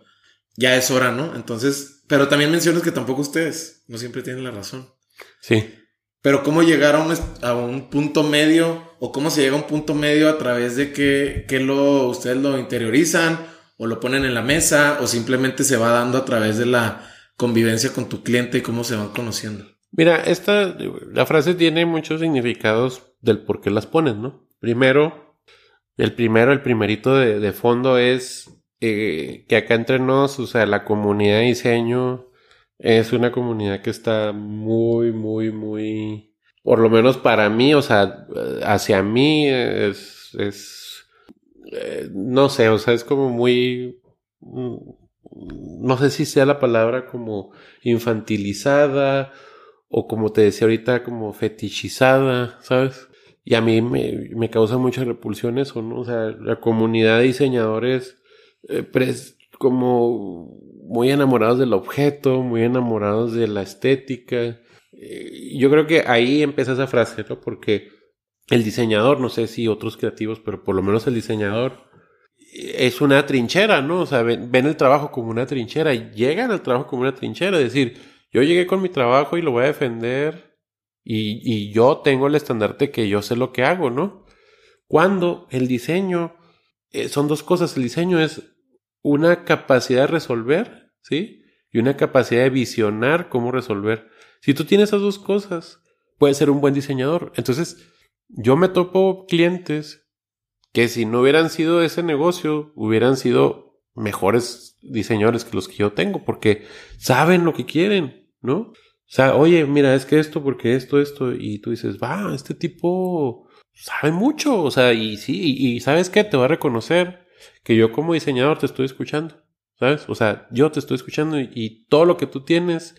ya es hora, ¿no? Entonces, pero también mencionas que tampoco ustedes no siempre tienen la razón. Sí. Pero cómo llegar a un, a un punto medio o cómo se llega a un punto medio a través de que, que lo, ustedes lo interiorizan o lo ponen en la mesa o simplemente se va dando a través de la convivencia con tu cliente y cómo se van conociendo. Mira, esta, la frase tiene muchos significados del por qué las pones, ¿no? Primero, el primero, el primerito de, de fondo es eh, que acá entre nos, o sea, la comunidad de diseño es una comunidad que está muy, muy, muy, por lo menos para mí, o sea, hacia mí es, es, eh, no sé, o sea, es como muy, mm, no sé si sea la palabra como infantilizada o como te decía ahorita, como fetichizada, ¿sabes? Y a mí me, causa mucha repulsión eso, ¿no? O sea, la comunidad de diseñadores, eh, como muy enamorados del objeto, muy enamorados de la estética. Eh, yo creo que ahí empieza esa frase, ¿no? Porque el diseñador, no sé si otros creativos, pero por lo menos el diseñador es una trinchera, ¿no? O sea, ven, el trabajo como una trinchera, llegan al trabajo como una trinchera, es decir, yo llegué con mi trabajo y lo voy a defender y, y yo tengo el estandarte que yo sé lo que hago, ¿no? Cuando el diseño, eh, son dos cosas, el diseño es una capacidad de resolver, ¿sí? Y una capacidad de visionar cómo resolver. Si tú tienes esas dos cosas, puedes ser un buen diseñador. Entonces, yo me topo clientes que si no hubieran sido ese negocio, hubieran sido mejores diseñadores que los que yo tengo, porque saben lo que quieren, ¿no? O sea, oye, mira, es que esto, porque esto, esto, y tú dices, va, este tipo sabe mucho, o sea, y sí, y, sabes qué, te va a reconocer que yo como diseñador te estoy escuchando, ¿sabes? O sea, yo te estoy escuchando y, todo lo que tú tienes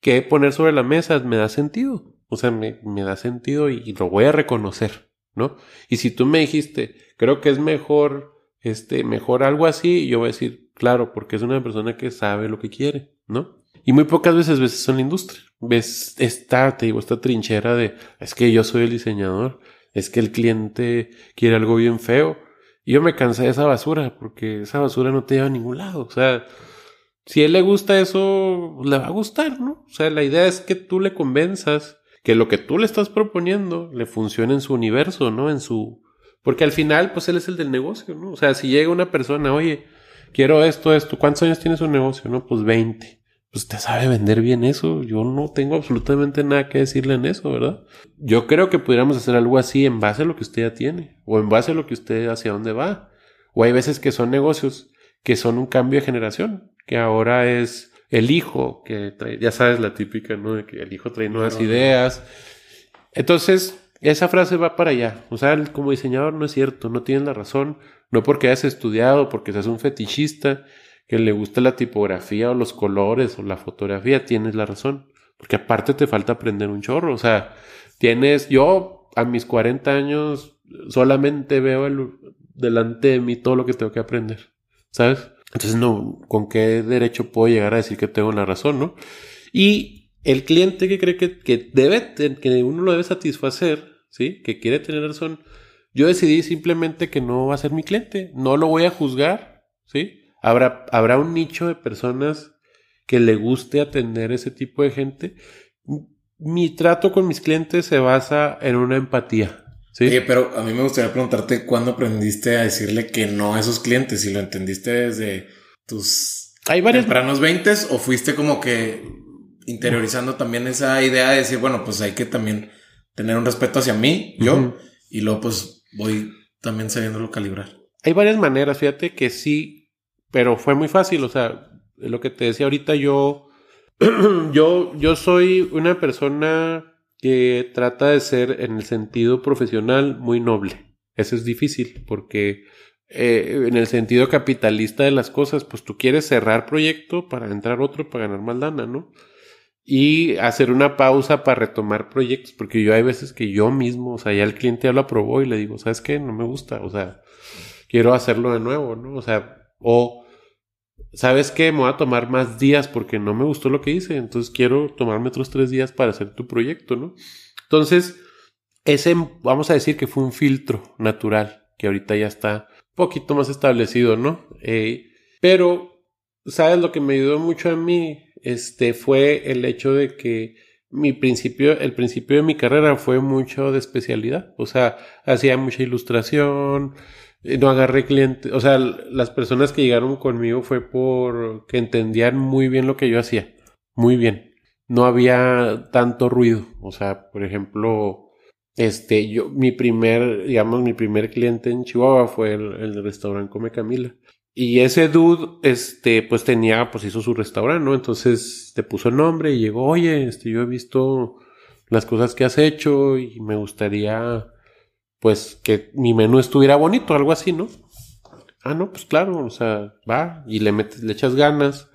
que poner sobre la mesa me da sentido, o sea, me, da sentido y, lo voy a reconocer, ¿no? Y si tú me dijiste, creo que es mejor, este, mejor algo así, yo voy a decir, claro, porque es una persona que sabe lo que quiere, ¿no? Y muy pocas veces ves eso en la industria. Ves esta, te digo, esta trinchera de, es que yo soy el diseñador, es que el cliente quiere algo bien feo. Y yo me cansé de esa basura, porque esa basura no te lleva a ningún lado. O sea, si a él le gusta eso, le va a gustar, ¿no? O sea, la idea es que tú le convenzas que lo que tú le estás proponiendo le funcione en su universo, ¿no? En su... Porque al final, pues él es el del negocio, ¿no? O sea, si llega una persona, oye, quiero esto, esto, ¿cuántos años tiene su negocio? No, pues 20 pues te sabe vender bien eso. Yo no tengo absolutamente nada que decirle en eso, ¿verdad? Yo creo que pudiéramos hacer algo así en base a lo que usted ya tiene, o en base a lo que usted hacia dónde va. O hay veces que son negocios que son un cambio de generación, que ahora es el hijo que trae, ya sabes la típica, ¿no? De que el hijo trae nuevas ideas. Entonces, esa frase va para allá. O sea, como diseñador no es cierto, no tienes la razón, no porque hayas estudiado, porque seas un fetichista, que le gusta la tipografía o los colores o la fotografía, tienes la razón. Porque aparte te falta aprender un chorro. O sea, tienes, yo a mis 40 años solamente veo el, delante de mí todo lo que tengo que aprender. ¿Sabes? Entonces, no, ¿con qué derecho puedo llegar a decir que tengo la razón, no? Y el cliente que cree que, que debe, que uno lo debe satisfacer, ¿sí? Que quiere tener razón. Yo decidí simplemente que no va a ser mi cliente. No lo voy a juzgar, ¿sí? Habrá, habrá un nicho de personas que le guste atender ese tipo de gente. Mi trato con mis clientes se basa en una empatía. ¿Sí? pero a mí me gustaría preguntarte cuándo aprendiste a decirle que no a esos clientes, si lo entendiste desde tus Hay varios... tempranos 20 o fuiste como que interiorizando también esa idea de decir, bueno, pues hay que también tener un respeto hacia mí, yo, y luego pues voy también sabiéndolo calibrar. Hay varias maneras, fíjate que sí pero fue muy fácil, o sea, lo que te decía ahorita, yo, yo, yo soy una persona que trata de ser en el sentido profesional muy noble. Eso es difícil porque eh, en el sentido capitalista de las cosas, pues tú quieres cerrar proyecto para entrar otro para ganar más lana, ¿no? Y hacer una pausa para retomar proyectos, porque yo hay veces que yo mismo, o sea, ya el cliente ya lo aprobó y le digo, ¿sabes qué? No me gusta, o sea, quiero hacerlo de nuevo, ¿no? O sea, o, ¿sabes qué? Me voy a tomar más días porque no me gustó lo que hice, entonces quiero tomarme otros tres días para hacer tu proyecto, ¿no? Entonces, ese, vamos a decir que fue un filtro natural, que ahorita ya está un poquito más establecido, ¿no? Eh, pero, ¿sabes? Lo que me ayudó mucho a mí, este, fue el hecho de que mi principio, el principio de mi carrera fue mucho de especialidad. O sea, hacía mucha ilustración, no agarré clientes. O sea, las personas que llegaron conmigo fue porque entendían muy bien lo que yo hacía. Muy bien. No había tanto ruido. O sea, por ejemplo, este, yo, mi primer, digamos, mi primer cliente en Chihuahua fue el, el restaurante Come Camila. Y ese dude, este, pues tenía, pues hizo su restaurante, ¿no? Entonces te puso el nombre y llegó, oye, este, yo he visto las cosas que has hecho y me gustaría, pues, que mi menú estuviera bonito, algo así, ¿no? Ah, no, pues claro, o sea, va y le metes, le echas ganas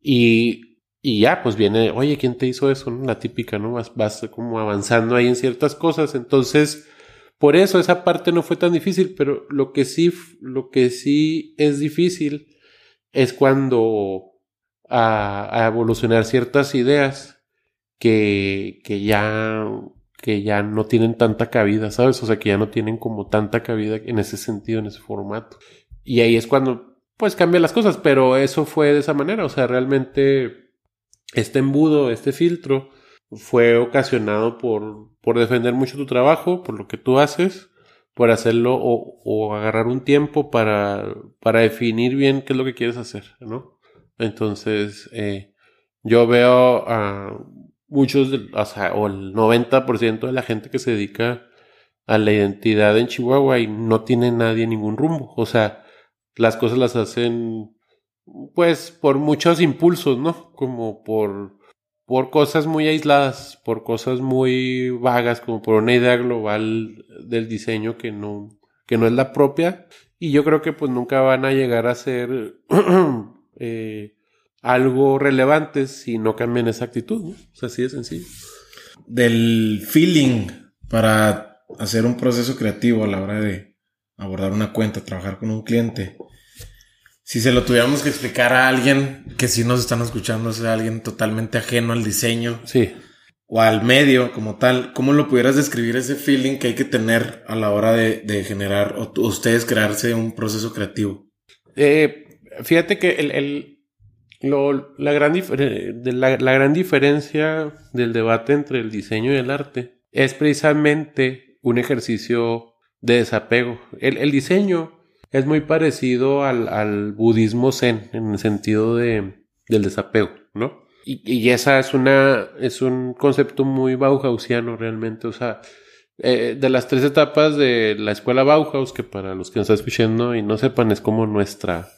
y, y ya, pues viene, oye, ¿quién te hizo eso? La típica, ¿no? Vas, vas como avanzando ahí en ciertas cosas, entonces por eso esa parte no fue tan difícil, pero lo que sí, lo que sí es difícil es cuando a, evolucionar ciertas ideas que, que ya que ya no tienen tanta cabida, ¿sabes? O sea, que ya no tienen como tanta cabida en ese sentido, en ese formato. Y ahí es cuando, pues, cambian las cosas, pero eso fue de esa manera, o sea, realmente este embudo, este filtro, fue ocasionado por, por defender mucho tu trabajo, por lo que tú haces, por hacerlo o, o, agarrar un tiempo para, para definir bien qué es lo que quieres hacer, ¿no? Entonces, eh, yo veo a muchos, o sea, o el 90% de la gente que se dedica a la identidad en Chihuahua y no tiene nadie ningún rumbo. O sea, las cosas las hacen, pues, por muchos impulsos, ¿no? Como por por cosas muy aisladas, por cosas muy vagas, como por una idea global del diseño que no, que no es la propia. Y yo creo que pues nunca van a llegar a ser eh, algo relevante si no cambian esa actitud. ¿no? O sea, así de sencillo. Del feeling para hacer un proceso creativo a la hora de abordar una cuenta, trabajar con un cliente si se lo tuviéramos que explicar a alguien que si nos están escuchando es alguien totalmente ajeno al diseño. Sí. O al medio como tal, ¿cómo lo pudieras describir ese feeling que hay que tener a la hora de, generar o ustedes crearse un proceso creativo? Eh, fíjate que el, la, gran la, la, gran diferencia del debate entre el diseño y el arte es precisamente un ejercicio de desapego. El, el diseño es muy parecido al, al budismo zen en el sentido de, del desapego, ¿no? Y, y, esa es una, es un concepto muy Bauhausiano realmente, o sea, eh, de las tres etapas de la escuela Bauhaus, que para los que nos están escuchando y no sepan, es como nuestra,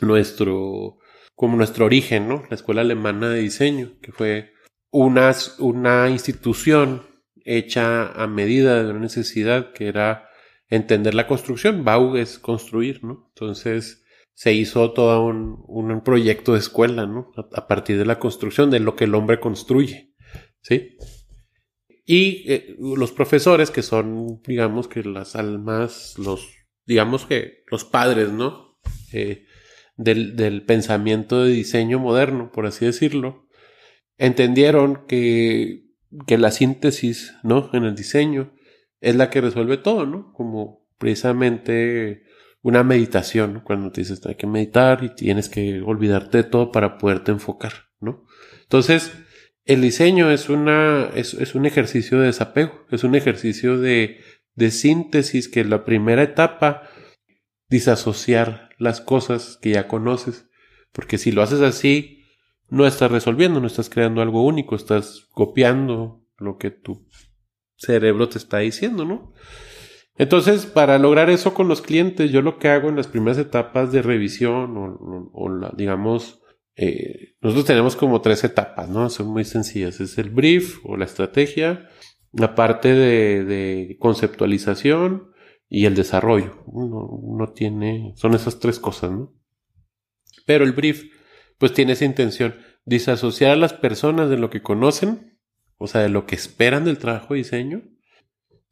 nuestro, como nuestro origen, ¿no? La escuela alemana de diseño, que fue una, una institución hecha a medida de una necesidad que era entender la construcción. Bau es construir, ¿no? Entonces se hizo todo un, un proyecto de escuela, ¿no? A, partir de la construcción, de lo que el hombre construye, ¿sí? Y eh, los profesores, que son, digamos que las almas, los, digamos que los padres, ¿no? Eh, del, del pensamiento de diseño moderno, por así decirlo, entendieron que, que la síntesis, ¿no? En el diseño es la que resuelve todo, ¿no? Como precisamente una meditación. Cuando te dices hay que meditar y tienes que olvidarte de todo para poderte enfocar, ¿no? Entonces, el diseño es una, es, es un ejercicio de desapego, es un ejercicio de, de síntesis que la primera etapa, disasociar las cosas que ya conoces, porque si lo haces así, no estás resolviendo, no estás creando algo único, estás copiando lo que tú cerebro te está diciendo, ¿no? Entonces, para lograr eso con los clientes, yo lo que hago en las primeras etapas de revisión o, digamos, eh, nosotros tenemos como tres etapas, ¿no? Son muy sencillas. Es el brief o la estrategia, la parte de, conceptualización y el desarrollo. Tiene, son esas tres cosas, ¿no? Pero el brief, pues tiene esa intención, disasociar a las personas de lo que conocen o sea, de lo que esperan del trabajo de diseño.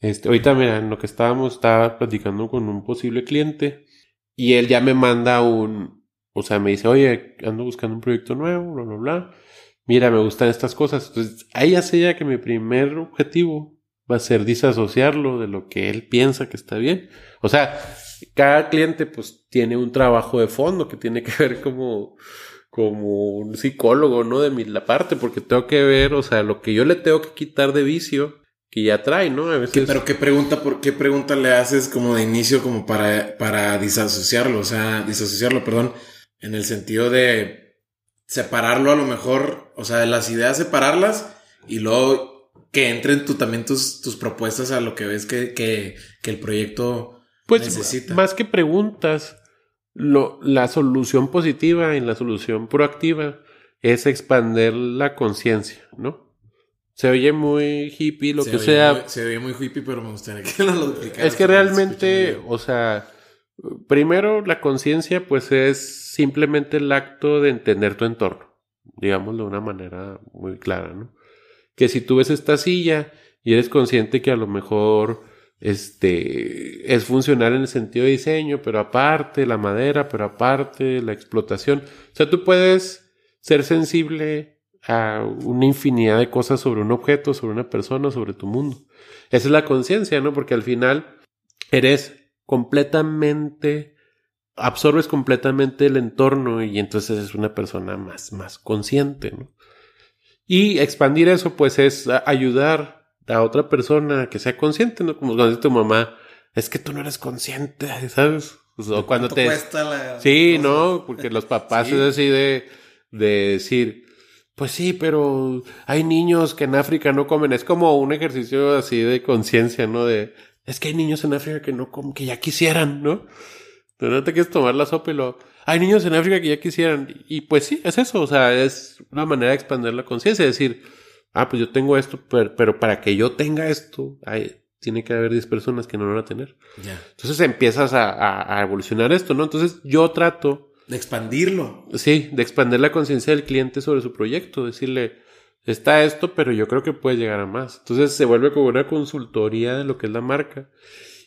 Este, ahorita, mira, en lo que estábamos, estaba platicando con un posible cliente y él ya me manda un, o sea, me dice, oye, ando buscando un proyecto nuevo, bla, bla, bla. Mira, me gustan estas cosas. Entonces, ahí sé ya que mi primer objetivo va a ser disasociarlo de lo que él piensa que está bien. O sea, cada cliente pues tiene un trabajo de fondo que tiene que ver como como un psicólogo, ¿no? De mi la parte, porque tengo que ver, o sea, lo que yo le tengo que quitar de vicio que ya trae, ¿no? Pero qué pregunta, por qué pregunta le haces como de inicio como para, para disasociarlo, o sea, disasociarlo, perdón, en el sentido de separarlo a lo mejor, o sea, de las ideas separarlas y luego que entren tú también tus, tus propuestas a lo que ves que, que, que el proyecto pues, necesita. Más que preguntas, lo, la solución positiva y la solución proactiva es expander la conciencia, ¿no? Se oye muy hippie, lo que sea. se oye muy hippie, pero me gustaría que lo explicaras. Es que realmente, o sea, primero la conciencia, pues es simplemente el acto de entender tu entorno, digamos de una manera muy clara, ¿no? Que si tú ves esta silla y eres consciente que a lo mejor este es funcional en el sentido de diseño, pero aparte la madera, pero aparte la explotación, o sea, tú puedes ser sensible a una infinidad de cosas sobre un objeto, sobre una persona, sobre tu mundo. Esa es la conciencia, ¿no? Porque al final eres completamente, absorbes completamente el entorno y entonces es una persona más, más consciente, ¿no? Y expandir eso, pues, es ayudar a otra persona que sea consciente, ¿no? Como cuando dice tu mamá, es que tú no eres consciente, ¿sabes? O cuando te... Sí, ¿no? Porque los papás es así de, de decir, pues sí, pero hay niños que en África no comen. Es como un ejercicio así de conciencia, ¿no? De, es que hay niños en África que no comen, que ya quisieran, ¿no? no te quieres tomar la sopa y lo... Hay niños en África que ya quisieran. Y pues sí, es eso. O sea, es una manera de expandir la conciencia. Decir, ah, pues yo tengo esto, pero, para que yo tenga esto, hay, tiene que haber 10 personas que no lo van a tener. Entonces empiezas a, a evolucionar esto, ¿no? Entonces yo trato de expandirlo. Sí, de expandir la conciencia del cliente sobre su proyecto, decirle, está esto, pero yo creo que puede llegar a más. Entonces se vuelve como una consultoría de lo que es la marca.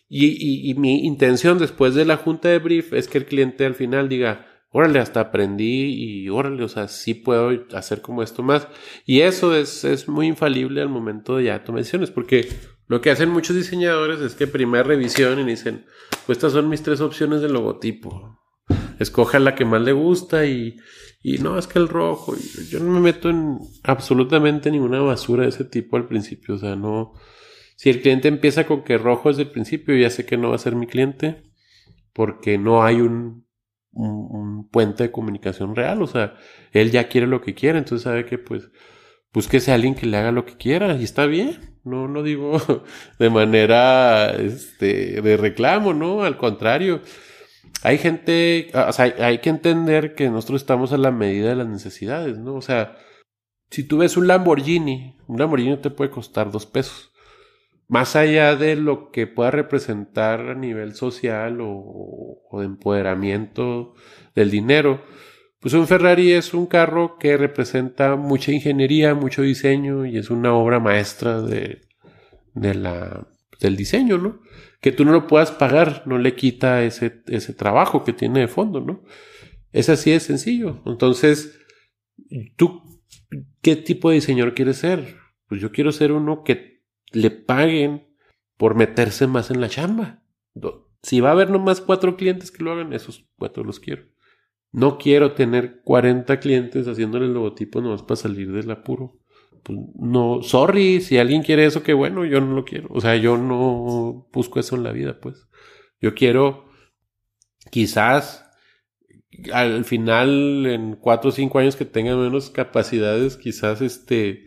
Y, y, mi intención después de la junta de brief es que el cliente al final diga, órale, hasta aprendí y órale, o sea, sí puedo hacer como esto más. Y eso es, es muy infalible al momento de ya tomar decisiones, porque lo que hacen muchos diseñadores es que primera revisión y dicen, pues estas son mis tres opciones de logotipo escoja la que más le gusta y, y no, es que el rojo, yo no me meto en absolutamente ninguna basura de ese tipo al principio, o sea, no, si el cliente empieza con que rojo es el principio, ya sé que no va a ser mi cliente, porque no hay un, puente de comunicación real, o sea, él ya quiere lo que quiere, entonces sabe que pues búsquese a alguien que le haga lo que quiera y está bien, no, no digo de manera, este, de reclamo, no, al contrario, hay gente, o sea, hay, que entender que nosotros estamos a la medida de las necesidades, ¿no? O sea, si tú ves un Lamborghini, un Lamborghini te puede costar dos pesos. Más allá de lo que pueda representar a nivel social o, de empoderamiento del dinero, pues un Ferrari es un carro que representa mucha ingeniería, mucho diseño y es una obra maestra de, de la, del diseño, ¿no? que tú no lo puedas pagar no le quita ese, ese trabajo que tiene de fondo, ¿no? Es así de sencillo. Entonces, ¿tú qué tipo de diseñador quieres ser? Pues yo quiero ser uno que le paguen por meterse más en la chamba. Si va a haber nomás cuatro clientes que lo hagan, esos cuatro los quiero. No quiero tener 40 clientes haciéndole el logotipo nomás para salir del apuro pues no, sorry, si alguien quiere eso, qué bueno, yo no lo quiero. O sea, yo no busco eso en la vida, pues. Yo quiero, quizás, al final, en cuatro o cinco años que tenga menos capacidades, quizás, este,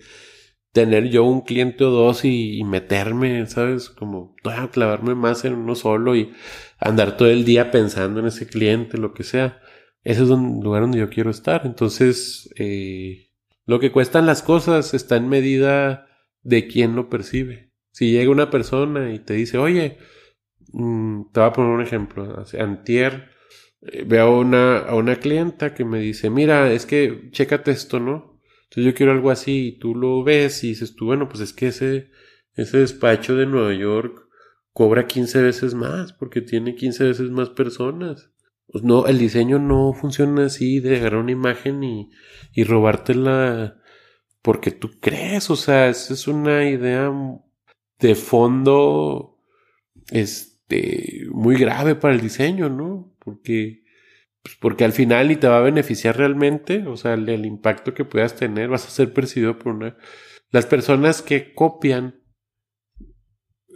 tener yo un cliente o dos y, meterme, ¿sabes? Como clavarme más en uno solo y andar todo el día pensando en ese cliente, lo que sea. Ese es un lugar donde yo quiero estar. Entonces, eh, lo que cuestan las cosas está en medida de quién lo percibe. Si llega una persona y te dice, oye, mm, te voy a poner un ejemplo. Antier eh, veo una, a una clienta que me dice, mira, es que chécate esto, ¿no? Entonces yo quiero algo así y tú lo ves y dices tú, bueno, pues es que ese, ese despacho de Nueva York cobra 15 veces más porque tiene 15 veces más personas. Pues no, el diseño no funciona así de agarrar una imagen y, y robártela porque tú crees, o sea, esa es una idea de fondo este muy grave para el diseño, ¿no? Porque Pues porque al final ni te va a beneficiar realmente, o sea, el, impacto que puedas tener, vas a ser percibido por una... Las personas que copian,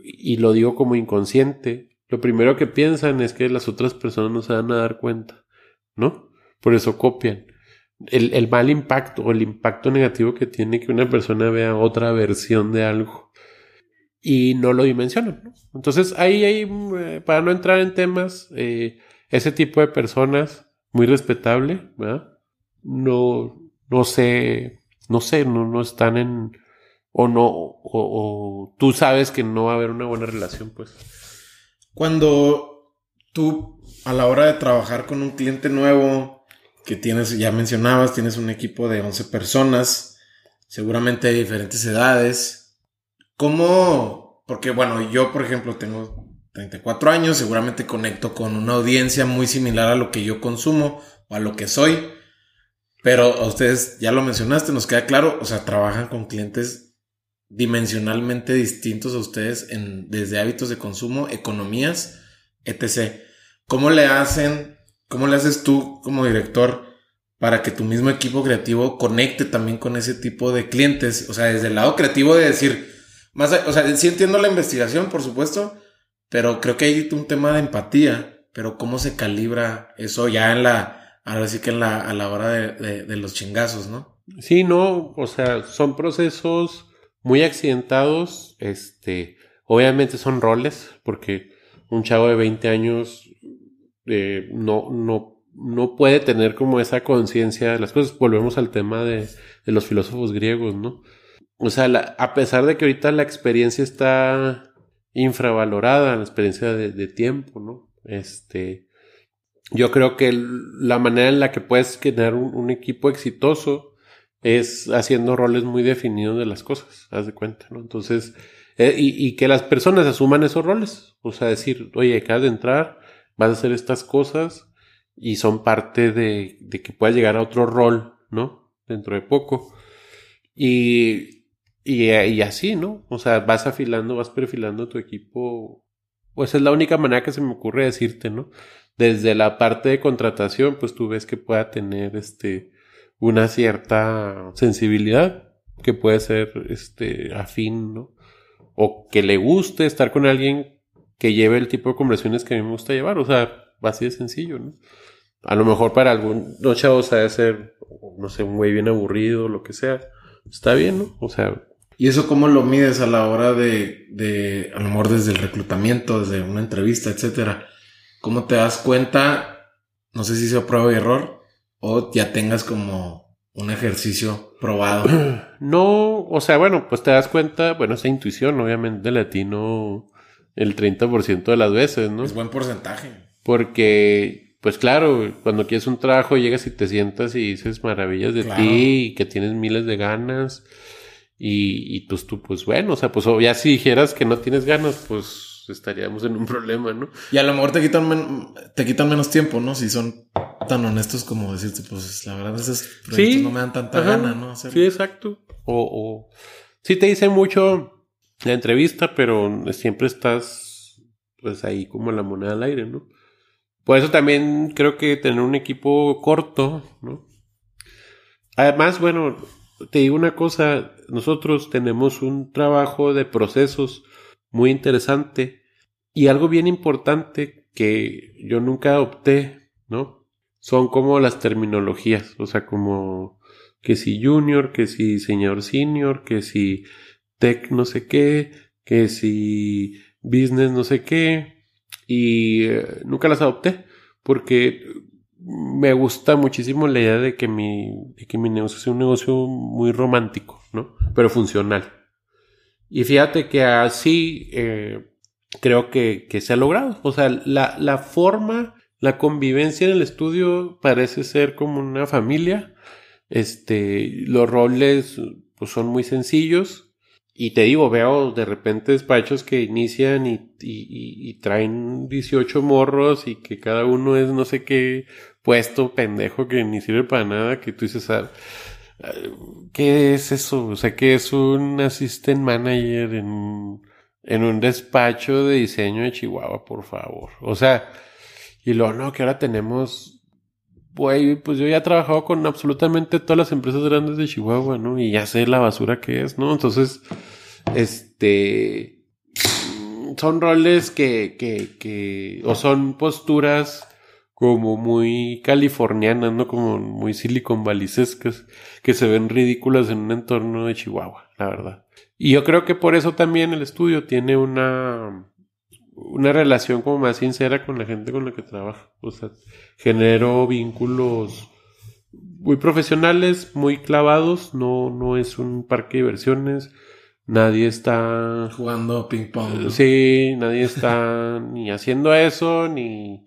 y lo digo como inconsciente, lo primero que piensan es que las otras personas no se van a dar cuenta, ¿no? Por eso copian. El, el, mal impacto o el impacto negativo que tiene que una persona vea otra versión de algo y no lo dimensionan. ¿no? Entonces ahí, ahí, eh, para no entrar en temas, eh, ese tipo de personas, muy respetable, ¿verdad? No, no sé, no sé, no, no están en, o no, o, tú sabes que no va a haber una buena relación, pues. Cuando tú, a la hora de trabajar con un cliente nuevo, que tienes, ya mencionabas, tienes un equipo de 11 personas, seguramente de diferentes edades, ¿cómo? Porque bueno, yo por ejemplo tengo 34 años, seguramente conecto con una audiencia muy similar a lo que yo consumo o a lo que soy, pero a ustedes, ya lo mencionaste, nos queda claro, o sea, trabajan con clientes dimensionalmente distintos a ustedes en, desde hábitos de consumo, economías, etc. ¿Cómo le hacen, cómo le haces tú como director para que tu mismo equipo creativo conecte también con ese tipo de clientes? O sea, desde el lado creativo de decir, más, o sea, sí entiendo la investigación, por supuesto, pero creo que hay un tema de empatía, pero cómo se calibra eso ya en la, ahora sí que en la, a la hora de, de, los chingazos, ¿no? Sí, no, o sea, son procesos muy accidentados, este, obviamente son roles, porque un chavo de 20 años eh, no, no, no puede tener como esa conciencia de las cosas. Volvemos al tema de, de los filósofos griegos, ¿no? O sea, la, a pesar de que ahorita la experiencia está infravalorada, la experiencia de, tiempo, ¿no? Este, yo creo que la manera en la que puedes generar un, equipo exitoso es haciendo roles muy definidos de las cosas, haz de cuenta, ¿no? Entonces, eh, y, y, que las personas asuman esos roles, o sea, decir, oye, acabas de entrar, vas a hacer estas cosas y son parte de, de que puedas llegar a otro rol, ¿no? Dentro de poco. Y, y, y, así, ¿no? O sea, vas afilando, vas perfilando tu equipo. Pues es la única manera que se me ocurre decirte, ¿no? Desde la parte de contratación, pues tú ves que pueda tener este una cierta sensibilidad que puede ser este afín, ¿no? O que le guste estar con alguien que lleve el tipo de conversaciones que a mí me gusta llevar, o sea, así de sencillo, ¿no? A lo mejor para algunos chavos de ser, no sé, un güey bien aburrido, lo que sea. Está bien, ¿no? O sea. ¿Y eso cómo lo mides a la hora de, de, a lo mejor desde el reclutamiento, desde una entrevista, etcétera? ¿Cómo te das cuenta? No sé si sea prueba y error, o ya tengas como un ejercicio probado. No, o sea, bueno, pues te das cuenta, bueno, esa intuición, obviamente, latino el 30% de las veces, ¿no? Es buen porcentaje. Porque, pues claro, cuando quieres un trabajo, llegas y te sientas y dices maravillas de claro. ti y que tienes miles de ganas. Y, y pues tú, pues bueno, o sea, pues ya si dijeras que no tienes ganas, pues estaríamos en un problema, ¿no? Y a lo mejor te quitan, men te quitan menos tiempo, ¿no? Si son tan honestos como decirte, pues la verdad esos proyectos sí, no me dan tanta ajá, gana, ¿no? Hacerlo. Sí, exacto. O, o sí te dicen mucho la entrevista, pero siempre estás pues ahí como la moneda al aire, ¿no? Por eso también creo que tener un equipo corto, ¿no? Además, bueno, te digo una cosa, nosotros tenemos un trabajo de procesos muy interesante y algo bien importante que yo nunca adopté, ¿no? Son como las terminologías, o sea, como que si junior, que si señor senior, que si tech no sé qué, que si business no sé qué, y eh, nunca las adopté porque me gusta muchísimo la idea de que mi, de que mi negocio sea un negocio muy romántico, ¿no? Pero funcional. Y fíjate que así eh, creo que, que, se ha logrado. O sea, la, la, forma, la convivencia en el estudio parece ser como una familia. Este, los roles pues, son muy sencillos. Y te digo, veo de repente despachos que inician y, y, y, traen 18 morros y que cada uno es no sé qué puesto pendejo que ni sirve para nada, que tú dices, ah, ¿Qué es eso? O sea, que es un assistant manager en, en un despacho de diseño de Chihuahua, por favor. O sea, y luego, no, que ahora tenemos Güey, pues yo ya he trabajado con absolutamente todas las empresas grandes de Chihuahua, ¿no? Y ya sé la basura que es, ¿no? Entonces, este, son roles que, que, que, o son posturas como muy californianas, ¿no? Como muy silicon valicescas, que se ven ridículas en un entorno de Chihuahua, la verdad. Y yo creo que por eso también el estudio tiene una, una relación como más sincera con la gente con la que trabaja. O sea, genero vínculos muy profesionales, muy clavados, no, no es un parque de diversiones, nadie está jugando ping pong. Sí, nadie está ni haciendo eso, ni,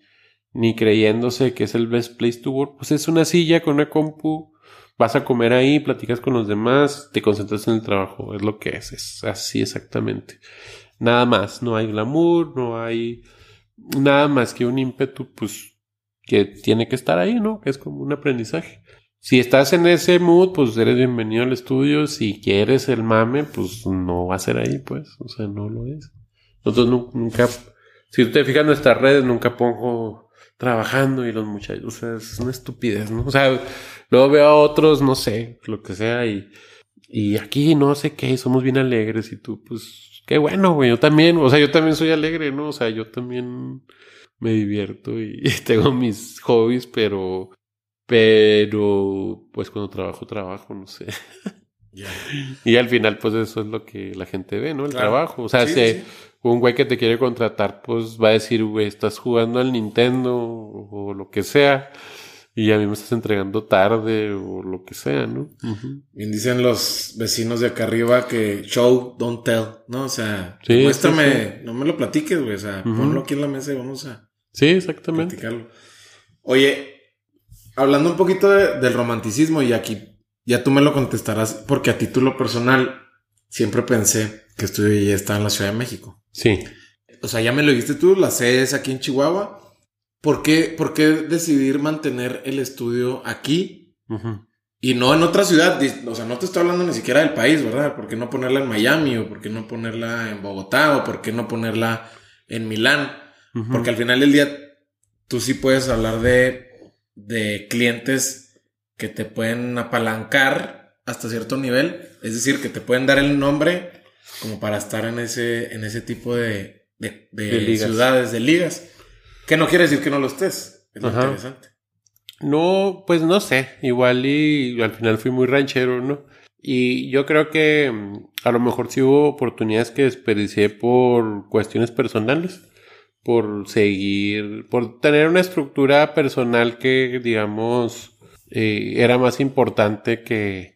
ni creyéndose que es el best place to work. Pues es una silla con una compu, vas a comer ahí, platicas con los demás, te concentras en el trabajo, es lo que es, es así exactamente. Nada más, no hay glamour, no hay nada más que un ímpetu, pues, que tiene que estar ahí, ¿no? Que es como un aprendizaje. Si estás en ese mood, pues eres bienvenido al estudio. Si quieres el mame, pues no va a ser ahí, pues. O sea, no lo es. Nosotros nunca, si tú te fijas en nuestras redes, nunca pongo trabajando y los muchachos, o sea, es una estupidez, ¿no? O sea, luego veo a otros, no sé, lo que sea, y, y aquí no sé qué, somos bien alegres y tú, pues, Qué bueno, güey. Yo también, o sea, yo también soy alegre, ¿no? O sea, yo también me divierto y, tengo mis hobbies, pero, pero, pues cuando trabajo, trabajo, no sé. Y al final, pues eso es lo que la gente ve, ¿no? El trabajo. O sea, si un güey que te quiere contratar, pues va a decir, güey, estás jugando al Nintendo o lo que sea y a mí me estás entregando tarde o lo que sea, ¿no? Bien dicen los vecinos de acá arriba que show, don't tell, ¿no? O sea, muéstrame, no me lo platiques, güey, o sea, ponlo aquí en la mesa y vamos a... Sí, exactamente. Platicarlo. Oye, hablando un poquito del romanticismo y aquí ya tú me lo contestarás porque a título personal siempre pensé que estuve ya estaba en la Ciudad de México. Sí. O sea, ya me lo dijiste tú, la sede es aquí en Chihuahua ¿Por qué, por qué decidir mantener el estudio aquí y no en otra ciudad? O sea, no te estoy hablando ni siquiera del país, ¿verdad? ¿Por qué no ponerla en Miami o por qué no ponerla en Bogotá o por qué no ponerla en Milán? Porque al final del día tú sí puedes hablar de, de clientes que te pueden apalancar hasta cierto nivel, es decir, que te pueden dar el nombre como para estar en ese, en ese tipo de, de, de ciudades, de ligas. Que no quiere decir que no lo estés. Es interesante. No, pues no sé. Igual y al final fui muy ranchero, ¿no? Y yo creo que mm, a lo mejor sí hubo oportunidades que desperdicié por cuestiones personales. Por seguir, por tener una estructura personal que, digamos, eh, era más importante que,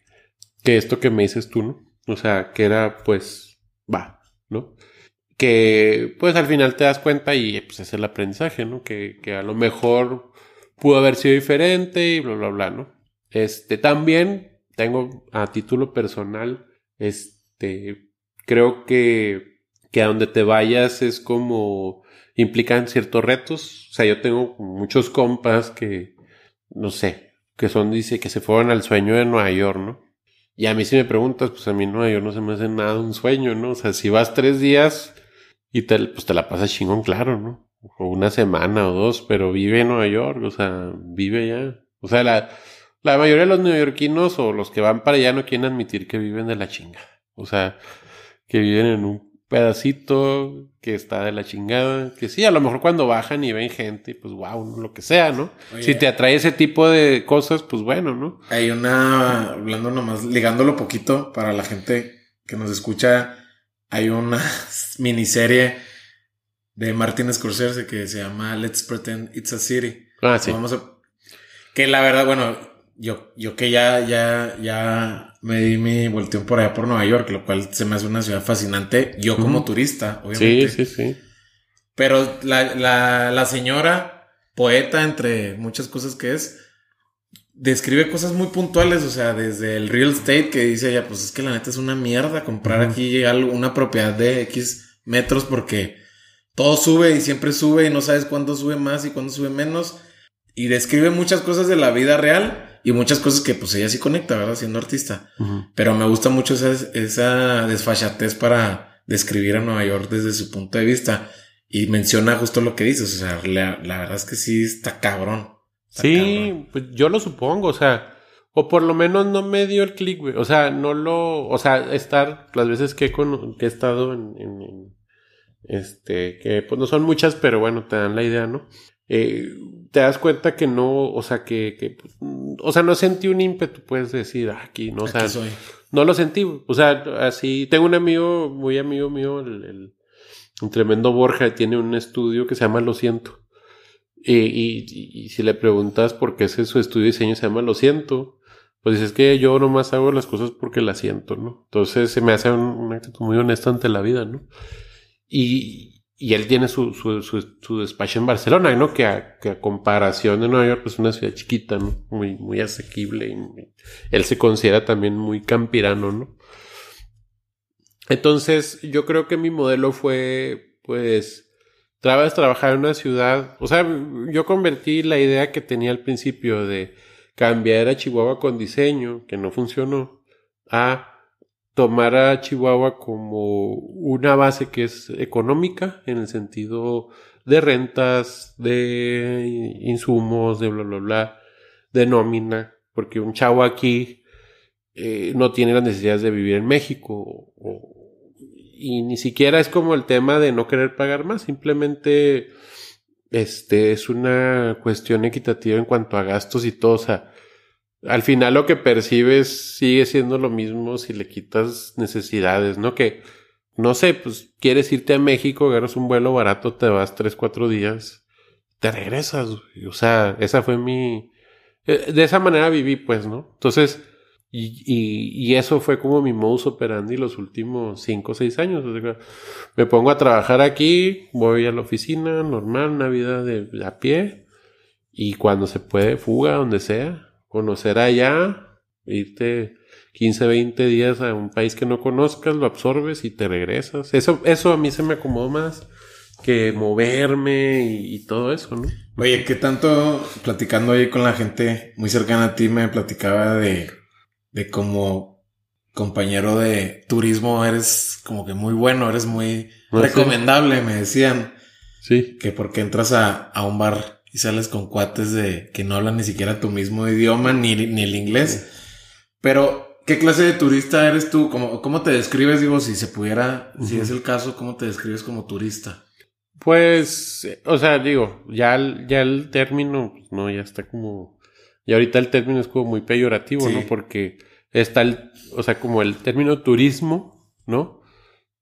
que esto que me dices tú, ¿no? O sea, que era, pues, va, ¿no? que pues al final te das cuenta y pues es el aprendizaje, ¿no? Que, que a lo mejor pudo haber sido diferente y bla, bla, bla, ¿no? Este, también tengo a título personal, este, creo que, que a donde te vayas es como implican ciertos retos. O sea, yo tengo muchos compas que, no sé, que son, dice, que se fueron al sueño de Nueva York, ¿no? Y a mí si me preguntas, pues a mí Nueva York no se me hace nada un sueño, ¿no? O sea, si vas tres días, y te, pues te la pasas chingón, claro, ¿no? O una semana o dos, pero vive en Nueva York, o sea, vive allá. O sea, la, la mayoría de los neoyorquinos o los que van para allá no quieren admitir que viven de la chinga. O sea, que viven en un pedacito que está de la chingada. Que sí, a lo mejor cuando bajan y ven gente, pues wow, lo que sea, ¿no? si te atrae ese tipo de cosas, pues bueno, ¿no? Hay una, hablando nomás, ligándolo poquito para la gente que nos escucha hay una miniserie de Martin Scorsese que se llama Let's Pretend It's a City. Ah, sí. Vamos a, que la verdad, bueno, yo, yo que ya, ya, ya me di mi volteón por allá por Nueva York, lo cual se me hace una ciudad fascinante. Yo como turista, obviamente. Sí, sí, sí. Pero la, la, la señora, poeta, entre muchas cosas que es, describe cosas muy puntuales, o sea, desde el real estate que dice ella, pues es que la neta es una mierda comprar aquí algo, una propiedad de X metros porque todo sube y siempre sube y no sabes cuándo sube más y cuándo sube menos. Y describe muchas cosas de la vida real y muchas cosas que pues ella sí conecta, ¿verdad? Siendo artista. Pero me gusta mucho esa, esa desfachatez para describir a Nueva York desde su punto de vista. Y menciona justo lo que dices, o sea, la, la verdad es que sí está cabrón. Sí, pues yo lo supongo, o sea, o por lo menos no me dio el clic, güey. O sea, no lo, o sea, estar las veces que he, que he estado en, en, este, que pues no son muchas, pero bueno, te dan la idea, ¿no? Eh, te das cuenta que no, o sea, que, que o sea, no sentí un ímpetu, puedes decir, ah, aquí, no, o sea, no lo sentí, o sea, así, tengo un amigo, muy amigo mío, el, el, un tremendo Borja, tiene un estudio que se llama Lo Siento. Y, y, si le preguntas por qué ese su estudio de diseño se llama Lo Siento, pues es que yo nomás hago las cosas porque las siento, ¿no? Entonces se me hace un, un actitud muy honesto ante la vida, ¿no? Y, y él tiene su, su, su, despacho en Barcelona, ¿no? Que a, comparación de Nueva York, pues es una ciudad chiquita, ¿no? Muy, muy asequible. Y él se considera también muy campirano, ¿no? Entonces, yo creo que mi modelo fue, pues, trabas trabajar en una ciudad. O sea, yo convertí la idea que tenía al principio de cambiar a Chihuahua con diseño, que no funcionó, a tomar a Chihuahua como una base que es económica en el sentido de rentas, de insumos, de bla, bla, bla, de nómina, porque un chavo aquí eh, no tiene las necesidades de vivir en México y ni siquiera es como el tema de no querer pagar más, simplemente este es una cuestión equitativa en cuanto a gastos y todo, al final lo que percibes sigue siendo lo mismo si le quitas necesidades, ¿no? Que, no sé, pues quieres irte a México, agarras un vuelo barato, te vas tres, cuatro días, te regresas. O sea, esa fue mi... Eh, de esa manera viví, pues, ¿no? Entonces, y, y, eso fue como mi modus operandi los últimos cinco o seis años. Me pongo a trabajar aquí, voy a la oficina, normal, una vida de a pie, y cuando se puede, fuga, donde sea conocer allá, irte 15, 20 días a un país que no conozcas, lo absorbes y te regresas. Eso, eso a mí se me acomodó más que moverme y, todo eso, ¿no? Oye, ¿qué tanto platicando ahí con la gente muy cercana a ti me platicaba de, de como compañero de turismo eres como que muy bueno, eres muy ah, recomendable, me decían. Sí. Que porque entras a, a un bar y sales con cuates de que no hablan ni siquiera tu mismo idioma ni, ni el inglés. Pero, ¿qué clase de turista eres tú? ¿Cómo, cómo te describes? Digo, si se pudiera, si es el caso, ¿cómo te describes como turista? Pues, o sea, digo, ya, ya el término, pues, no, ya está como, y ahorita el término es como muy peyorativo, ¿no? Porque está el, o sea, como el término turismo, ¿no?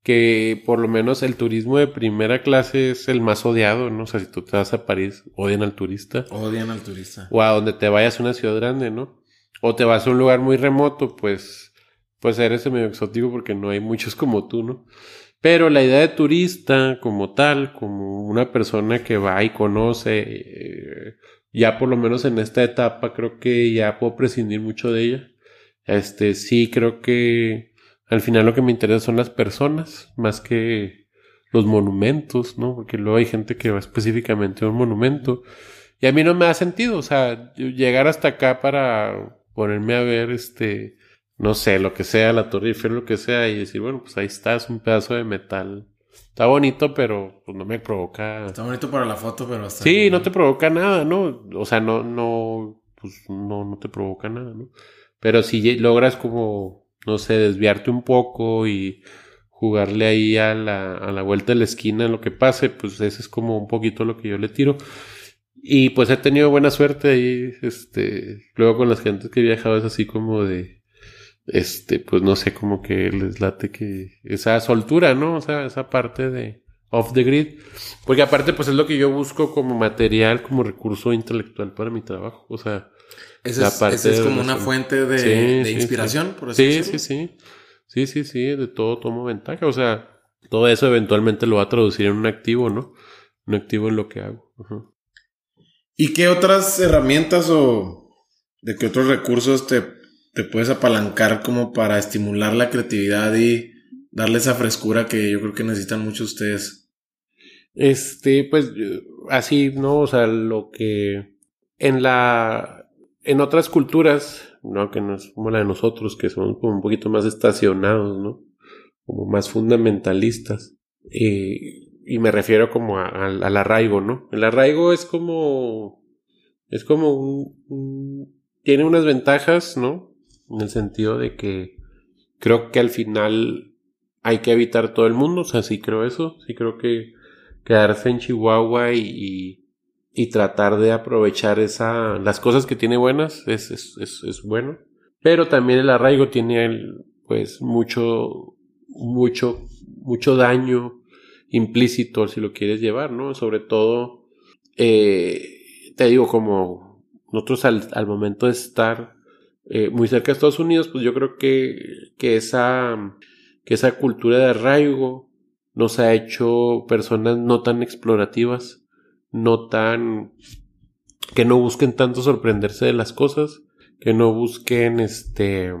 Que por lo menos el turismo de primera clase es el más odiado, ¿no? O sea, si tú te vas a París, odian al turista. Odian al turista. O a donde te vayas a una ciudad grande, ¿no? O te vas a un lugar muy remoto, pues, pues eres medio exótico porque no hay muchos como tú, ¿no? Pero la idea de turista como tal, como una persona que va y conoce, eh, ya por lo menos en esta etapa creo que ya puedo prescindir mucho de ella. Este, sí creo que al final lo que me interesa son las personas, más que los monumentos, ¿no? Porque luego hay gente que va específicamente a un monumento. Y a mí no me da sentido, o sea, llegar hasta acá para ponerme a ver, este, no sé, lo que sea, la Torre Eiffel, lo que sea, y decir, bueno, pues ahí está, es un pedazo de metal. Está bonito, pero pues no me provoca. Está bonito para la foto, pero hasta. Sí, no te provoca nada, ¿no? O sea, no, no, pues no, no te provoca nada, ¿no? Pero si logras como no sé, desviarte un poco y jugarle ahí a la, a la vuelta de la esquina lo que pase, pues ese es como un poquito lo que yo le tiro. Y pues he tenido buena suerte ahí, este, luego con las gentes que he viajado es así como de, este, pues no sé, como que les late que esa soltura, ¿no? O sea, esa parte de off the grid. Porque aparte, pues es lo que yo busco como material, como recurso intelectual para mi trabajo. O sea, esa es, como una fuente de, inspiración, por así decirlo. Sí, sí, sí. Sí, sí, sí, de todo tomo ventaja. O sea, todo eso eventualmente lo va a traducir en un activo, ¿no? Un activo en lo que hago. ¿Y qué otras herramientas o de qué otros recursos te, te puedes apalancar como para estimular la creatividad y darle esa frescura que yo creo que necesitan muchos ustedes? Este, pues así, ¿no? O sea, lo que en la en otras culturas, ¿no? Que no es como la de nosotros, que somos como un poquito más estacionados, ¿no? Como más fundamentalistas. y me refiero como al arraigo, ¿no? El arraigo es como Es como un, Tiene unas ventajas, ¿no? En el sentido de que creo que al final hay que evitar todo el mundo, o sea, sí creo eso, sí creo que quedarse en Chihuahua y, y, tratar de aprovechar esa, las cosas que tiene buenas es, es, es, bueno, pero también el arraigo tiene el, pues mucho, mucho, mucho daño implícito si lo quieres llevar, ¿no? Sobre todo, eh, te digo, como nosotros al, momento de estar eh, muy cerca de Estados Unidos, pues yo creo que, que, esa, que esa cultura de arraigo nos ha hecho personas no tan explorativas, no tan, que no busquen tanto sorprenderse de las cosas, que no busquen este,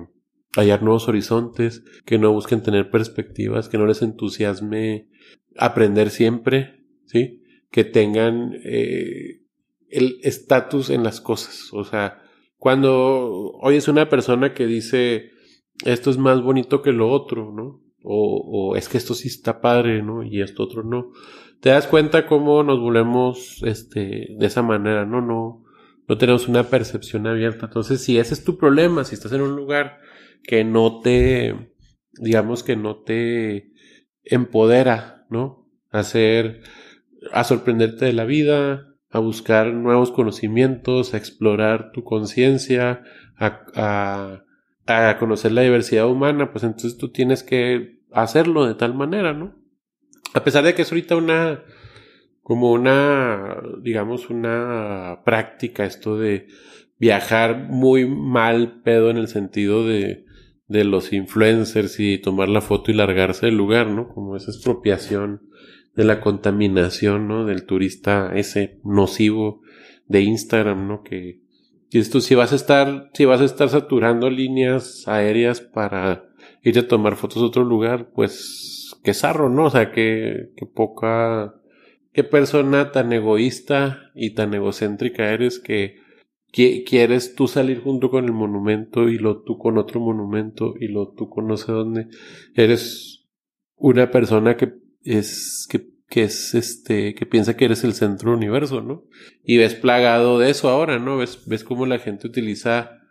hallar nuevos horizontes, que no busquen tener perspectivas, que no les entusiasme aprender siempre, ¿sí? Que tengan eh, el estatus en las cosas. O sea, cuando oyes una persona que dice esto es más bonito que lo otro, ¿no? O, o es que esto sí está padre, ¿no? Y esto otro no. Te das cuenta cómo nos volvemos este, de esa manera, ¿no? No, no tenemos una percepción abierta. Entonces, si ese es tu problema, si estás en un lugar que no te, digamos que no te empodera, ¿no? A hacer, a sorprenderte de la vida, a buscar nuevos conocimientos, a explorar tu conciencia, a, a, a conocer la diversidad humana, pues entonces tú tienes que hacerlo de tal manera, ¿no? A pesar de que es ahorita una, como una, digamos, una práctica esto de viajar muy mal pedo en el sentido de de los influencers y tomar la foto y largarse del lugar, ¿no? Como esa expropiación de la contaminación, ¿no? Del turista ese nocivo de Instagram, ¿no? Que, y esto si vas a estar, si vas a estar saturando líneas aéreas para ir a tomar fotos a otro lugar, pues qué zarro, ¿no? O sea, que, que poca, qué persona tan egoísta y tan egocéntrica eres que quieres tú salir junto con el monumento y lo tú con otro monumento y lo tú con no sé dónde. Eres una persona que es, que, que es este, que piensa que eres el centro del universo, ¿no? Y ves plagado de eso ahora, ¿no? Ves, ves cómo la gente utiliza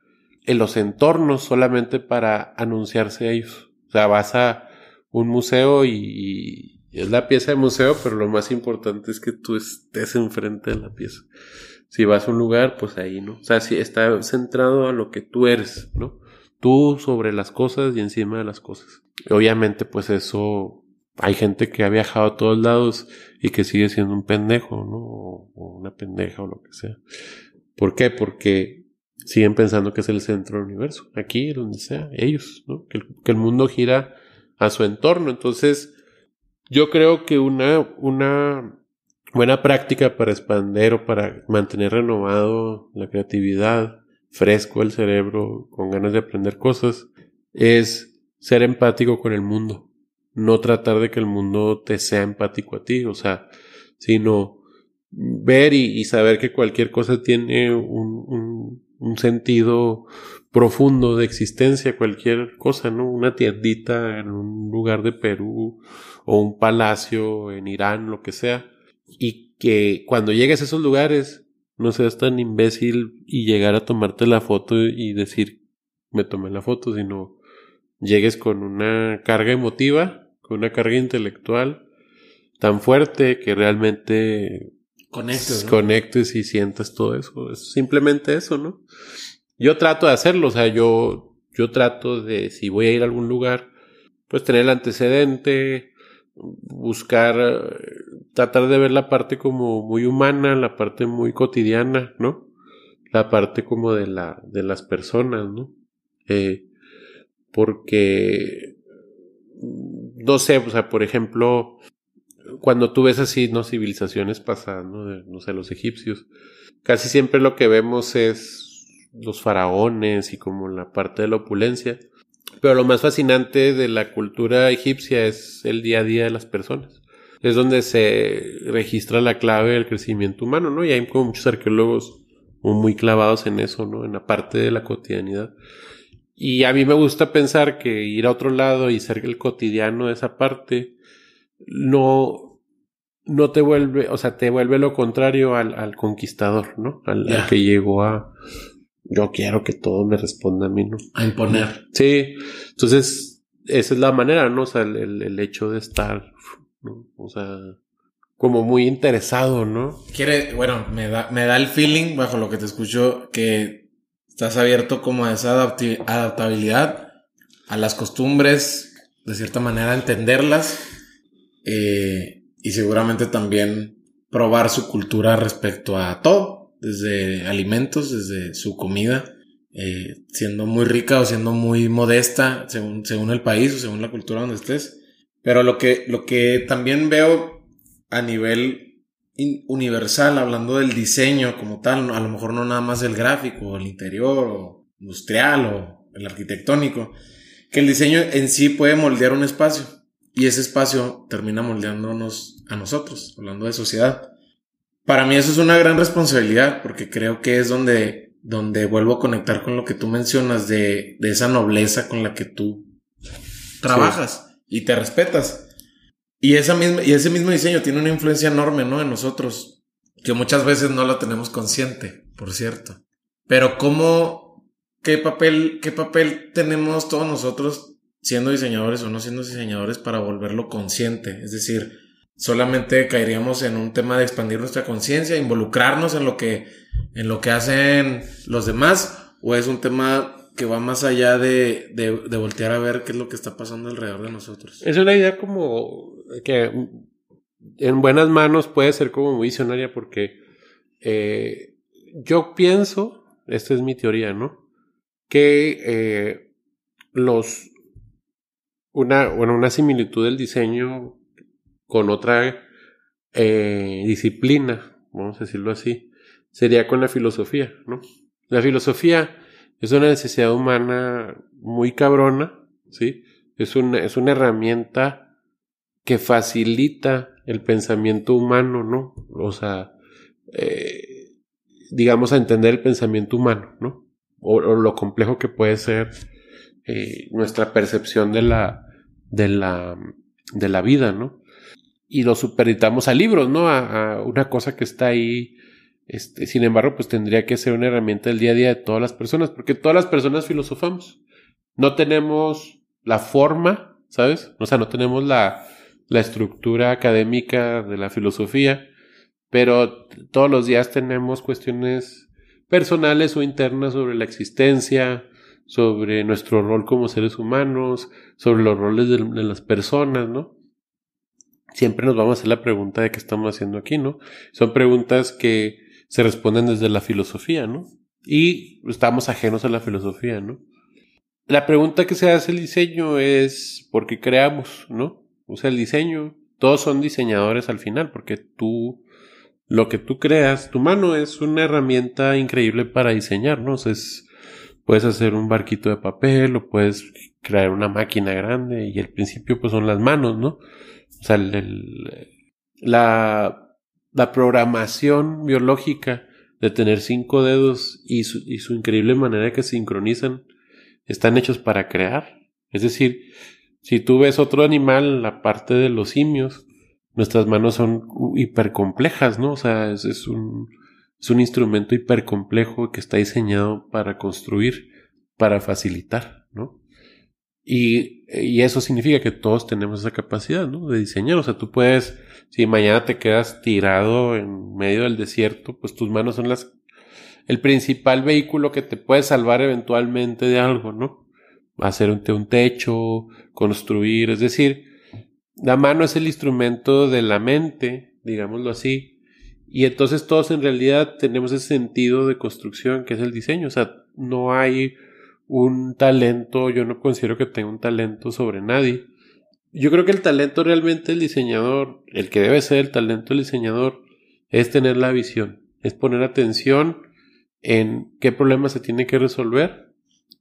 en los entornos solamente para anunciarse a ellos. O sea, vas a un museo y, y es la pieza de museo, pero lo más importante es que tú estés enfrente de la pieza. Si vas a un lugar, pues ahí, ¿no? O sea, si está centrado a lo que tú eres, ¿no? Tú sobre las cosas y encima de las cosas. Obviamente, pues eso, hay gente que ha viajado a todos lados y que sigue siendo un pendejo, ¿no? O, una pendeja o lo que sea. ¿Por qué? Porque siguen pensando que es el centro del universo. Aquí, donde sea, ellos, ¿no? Que el, que el mundo gira a su entorno. Entonces, yo creo que una, una buena práctica para expander o para mantener renovado la creatividad, fresco el cerebro, con ganas de aprender cosas, es ser empático con el mundo. No tratar de que el mundo te sea empático a ti, o sea, sino ver y, saber que cualquier cosa tiene un, un, sentido profundo de existencia, cualquier cosa, ¿no? Una tiendita en un lugar de Perú o un palacio en Irán, lo que sea y que cuando llegues a esos lugares no seas tan imbécil y llegar a tomarte la foto y decir me tomé la foto, sino llegues con una carga emotiva, con una carga intelectual tan fuerte que realmente conectes, conectes y sientas todo eso. Es simplemente eso, ¿no? Yo trato de hacerlo, o sea, yo, yo trato de, si voy a ir a algún lugar, pues tener el antecedente, buscar, tratar de ver la parte como muy humana, la parte muy cotidiana, ¿no? La parte como de la, de las personas, ¿no? Eh, porque, no sé, o sea, por ejemplo, cuando tú ves así, ¿no? Civilizaciones pasadas, ¿no? no sé, los egipcios, casi siempre lo que vemos es los faraones y como la parte de la opulencia. Pero lo más fascinante de la cultura egipcia es el día a día de las personas. Es donde se registra la clave del crecimiento humano, ¿no? Y hay como muchos arqueólogos muy clavados en eso, ¿no? En la parte de la cotidianidad. Y a mí me gusta pensar que ir a otro lado y ser el cotidiano de esa parte no, no te vuelve, o sea, te vuelve lo contrario al, conquistador, ¿no? Al, que llegó a, yo quiero que todo me responda a mí, ¿no? A imponer. Sí, entonces, esa es la manera, ¿no? O sea, el, hecho de estar, ¿no? O sea, como muy interesado, ¿no? Quiere, bueno, me da, me da el feeling, bajo lo que te escucho, que estás abierto como a esa adaptabilidad a las costumbres, de cierta manera entenderlas, eh, y seguramente también probar su cultura respecto a todo, desde alimentos, desde su comida, eh, siendo muy rica o siendo muy modesta, según, según el país o según la cultura donde estés. Pero lo que, lo que también veo a nivel universal, hablando del diseño como tal, a lo mejor no nada más el gráfico, el interior, o industrial, o el arquitectónico, que el diseño en sí puede moldear un espacio y ese espacio termina moldeándonos a nosotros, hablando de sociedad. Para mí eso es una gran responsabilidad porque creo que es donde, donde vuelvo a conectar con lo que tú mencionas de, de esa nobleza con la que tú trabajas y te respetas. Y, esa misma, y ese mismo diseño tiene una influencia enorme, ¿no? En nosotros, que muchas veces no la tenemos consciente, por cierto. Pero cómo, qué papel, qué papel tenemos todos nosotros siendo diseñadores o no siendo diseñadores para volverlo consciente. Es decir, solamente caeríamos en un tema de expandir nuestra conciencia, involucrarnos en lo que, en lo que hacen los demás, o es un tema que va más allá de, de, voltear a ver qué es lo que está pasando alrededor de nosotros. Es una idea como que en buenas manos puede ser como muy visionaria porque eh, yo pienso, esta es mi teoría, ¿no? Que eh, los una, bueno, una similitud del diseño con otra eh, disciplina, vamos a decirlo así, sería con la filosofía, ¿no? La filosofía es una necesidad humana muy cabrona, ¿sí? Es una, es una herramienta que facilita el pensamiento humano, ¿no? O sea, eh, digamos, a entender el pensamiento humano, ¿no? O, lo complejo que puede ser eh, nuestra percepción de la, de la, de la vida, ¿no? Y lo supeditamos a libros, ¿no? a una cosa que está ahí este, sin embargo, pues tendría que ser una herramienta del día a día de todas las personas, porque todas las personas filosofamos. No tenemos la forma, ¿sabes? O sea, no tenemos la, la estructura académica de la filosofía, pero todos los días tenemos cuestiones personales o internas sobre la existencia, sobre nuestro rol como seres humanos, sobre los roles de, las personas, ¿no? Siempre nos vamos a hacer la pregunta de qué estamos haciendo aquí, ¿no? Son preguntas que se responden desde la filosofía, ¿no? Y estamos ajenos a la filosofía, ¿no? La pregunta que se hace el diseño es ¿por qué creamos, no? O sea, el diseño, todos son diseñadores al final, porque tú, lo que tú creas, tu mano es una herramienta increíble para diseñar, ¿no? es, puedes hacer un barquito de papel o puedes crear una máquina grande y el principio pues son las manos, ¿no? O sea, el, la la programación biológica de tener cinco dedos y su, y su increíble manera que sincronizan están hechos para crear. Es decir, si tú ves otro animal, la parte de los simios, nuestras manos son hipercomplejas, ¿no? O sea, es, un, es un instrumento hipercomplejo que está diseñado para construir, para facilitar, ¿no? Y, y, eso significa que todos tenemos esa capacidad, ¿no? De diseñar. O sea, tú puedes si mañana te quedas tirado en medio del desierto, pues tus manos son las el principal vehículo que te puede salvar eventualmente de algo, ¿no? Hacer un, techo, construir, es decir, la mano es el instrumento de la mente, digámoslo así, y entonces todos en realidad tenemos ese sentido de construcción que es el diseño, o sea, no hay un talento, yo no considero que tenga un talento sobre nadie, yo creo que el talento realmente del diseñador, el que debe ser el talento del diseñador, es tener la visión, es poner atención en qué problema se tiene que resolver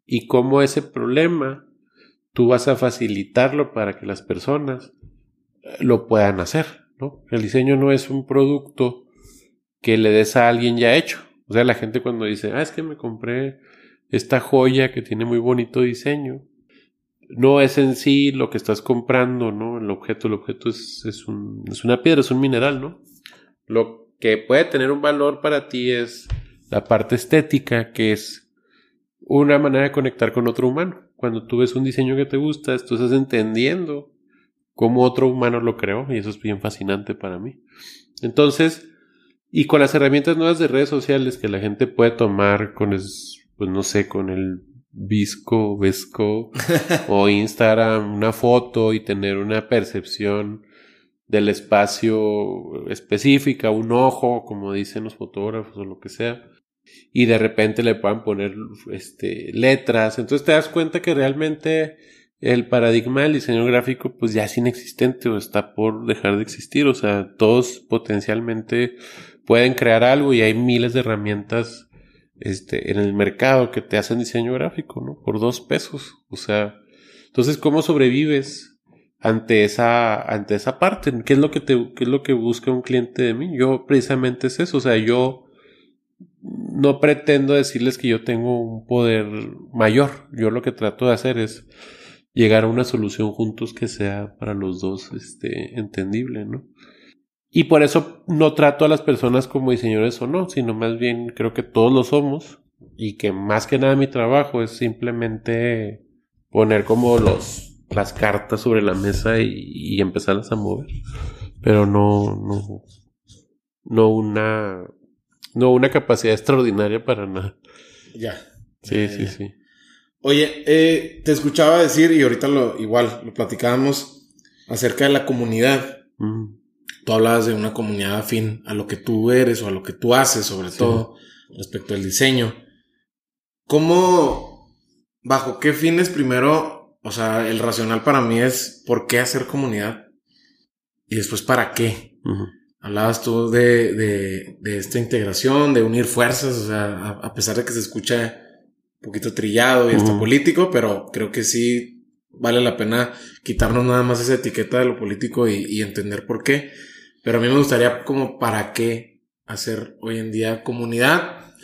y cómo ese problema tú vas a facilitarlo para que las personas eh, lo puedan hacer. ¿no? El diseño no es un producto que le des a alguien ya hecho. O sea, la gente cuando dice, ah, es que me compré esta joya que tiene muy bonito diseño, no es en sí lo que estás comprando, ¿no? El objeto, el objeto es, es, un, es una piedra, es un mineral, ¿no? Lo que puede tener un valor para ti es la parte estética, que es una manera de conectar con otro humano. Cuando tú ves un diseño que te gusta, tú estás entendiendo cómo otro humano lo creó y eso es bien fascinante para mí. Entonces, y con las herramientas nuevas de redes sociales que la gente puede tomar con, pues no sé, con el Visco, Vesco o Instagram, una foto y tener una percepción del espacio específica, un ojo, como dicen los fotógrafos o lo que sea, y de repente le puedan poner este, letras. Entonces te das cuenta que realmente el paradigma del diseño gráfico pues ya es inexistente o está por dejar de existir. O sea, todos potencialmente pueden crear algo y hay miles de herramientas este, en el mercado que te hacen diseño gráfico, ¿no? Por dos pesos. O sea, entonces, ¿cómo sobrevives ante esa, ante esa parte? ¿Qué es lo que te, qué es lo que busca un cliente de mí? Yo precisamente es eso. O sea, yo no pretendo decirles que yo tengo un poder mayor. Yo lo que trato de hacer es llegar a una solución juntos que sea para los dos este, entendible, ¿no? Y por eso no trato a las personas como diseñadores o no, sino más bien creo que todos lo somos y que más que nada mi trabajo es simplemente poner como los las cartas sobre la mesa y, y empezarlas a mover, pero no no no una no, una capacidad extraordinaria para nada. Ya. Sí, sí, sí. Oye, eh, te escuchaba decir, y ahorita lo igual lo platicábamos acerca de la comunidad. Tú hablabas de una comunidad afín a lo que tú eres o a lo que tú haces, sobre todo respecto al diseño. ¿Cómo, bajo qué fines primero, o sea, el racional para mí es por qué hacer comunidad y después para qué? Hablabas tú de, de, de, esta integración, de unir fuerzas, o sea, a, pesar de que se escucha un poquito trillado y hasta político, pero creo que sí vale la pena quitarnos nada más esa etiqueta de lo político y, y entender por qué. Pero a mí me gustaría como para qué hacer hoy en día comunidad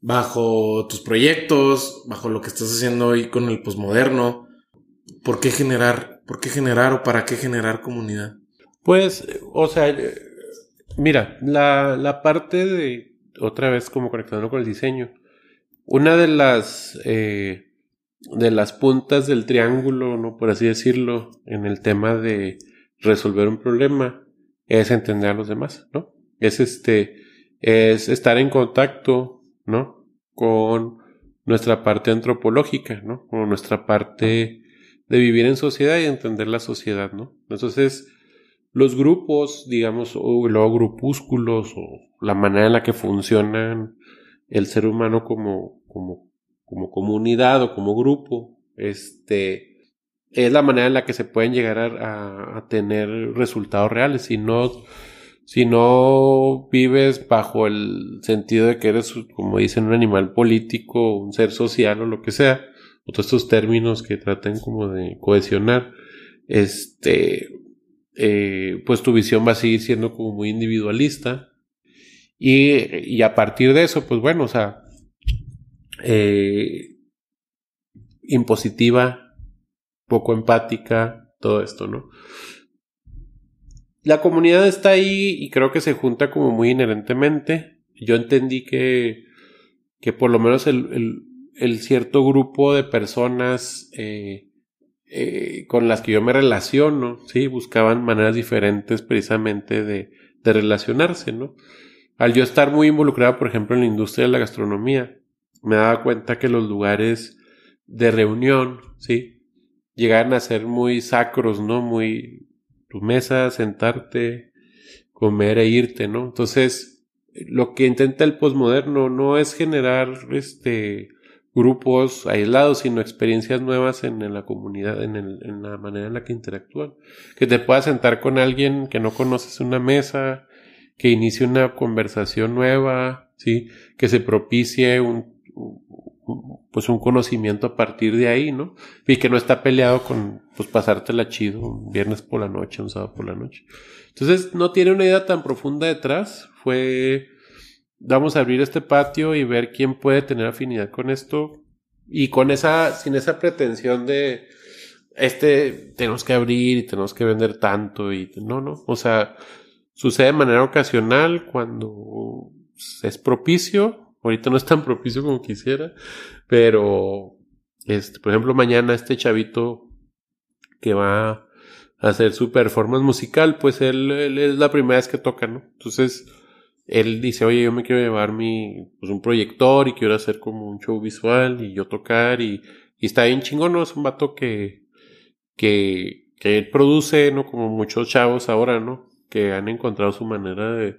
bajo tus proyectos, bajo lo que estás haciendo hoy con el posmoderno. ¿Por qué generar, por qué generar o para qué generar comunidad? Pues, o sea, Mira, la, la parte de, otra vez como conectando con el diseño, una de las, eh, de las puntas del triángulo, ¿no? Por así decirlo, en el tema de resolver un problema, es entender a los demás, ¿no? Es este, es estar en contacto, ¿no? Con nuestra parte antropológica, ¿no? Con nuestra parte de vivir en sociedad y entender la sociedad, ¿no? Entonces, los grupos, digamos, o luego grupúsculos, o la manera en la que funcionan el ser humano como, como, como comunidad o como grupo, este, es la manera en la que se pueden llegar a, tener resultados reales. Si no, si no vives bajo el sentido de que eres, como dicen, un animal político, un ser social o lo que sea, o todos estos términos que tratan como de cohesionar, este, eh, pues tu visión va a seguir siendo como muy individualista. Y, a partir de eso, pues bueno, o sea, eh, impositiva, poco empática, todo esto, ¿no? La comunidad está ahí y creo que se junta como muy inherentemente. Yo entendí que, que por lo menos el, el, cierto grupo de personas eh, eh, con las que yo me relaciono, ¿sí? Buscaban maneras diferentes precisamente de, de relacionarse, ¿no? Al yo estar muy involucrado, por ejemplo, en la industria de la gastronomía, me daba cuenta que los lugares de reunión, ¿sí? Llegaban a ser muy sacros, ¿no? Muy tu mesa, sentarte, comer e irte, ¿no? Entonces, lo que intenta el posmoderno no es generar este grupos aislados, sino experiencias nuevas en, la comunidad, en, el, en, la manera en la que interactúan. Que te puedas sentar con alguien que no conoces una mesa, que inicie una conversación nueva, ¿sí? Que se propicie un, pues un conocimiento a partir de ahí, ¿no? Y que no está peleado con, pues pasártela chido un viernes por la noche, un sábado por la noche. Entonces, no tiene una idea tan profunda detrás. Fue vamos a abrir este patio y ver quién puede tener afinidad con esto. Y con esa, sin esa pretensión de, este, tenemos que abrir y tenemos que vender tanto y no, no, o sea, sucede de manera ocasional cuando es propicio, ahorita no es tan propicio como quisiera, pero, este, por ejemplo, mañana este chavito que va a hacer su performance musical, pues él, él es la primera vez que toca, ¿no? Entonces, él dice, oye, yo me quiero llevar mi, pues un proyector y quiero hacer como un show visual y yo tocar y, y está bien chingón, ¿no? Es un vato que, que, que él produce, ¿no? Como muchos chavos ahora, ¿no? Que han encontrado su manera de,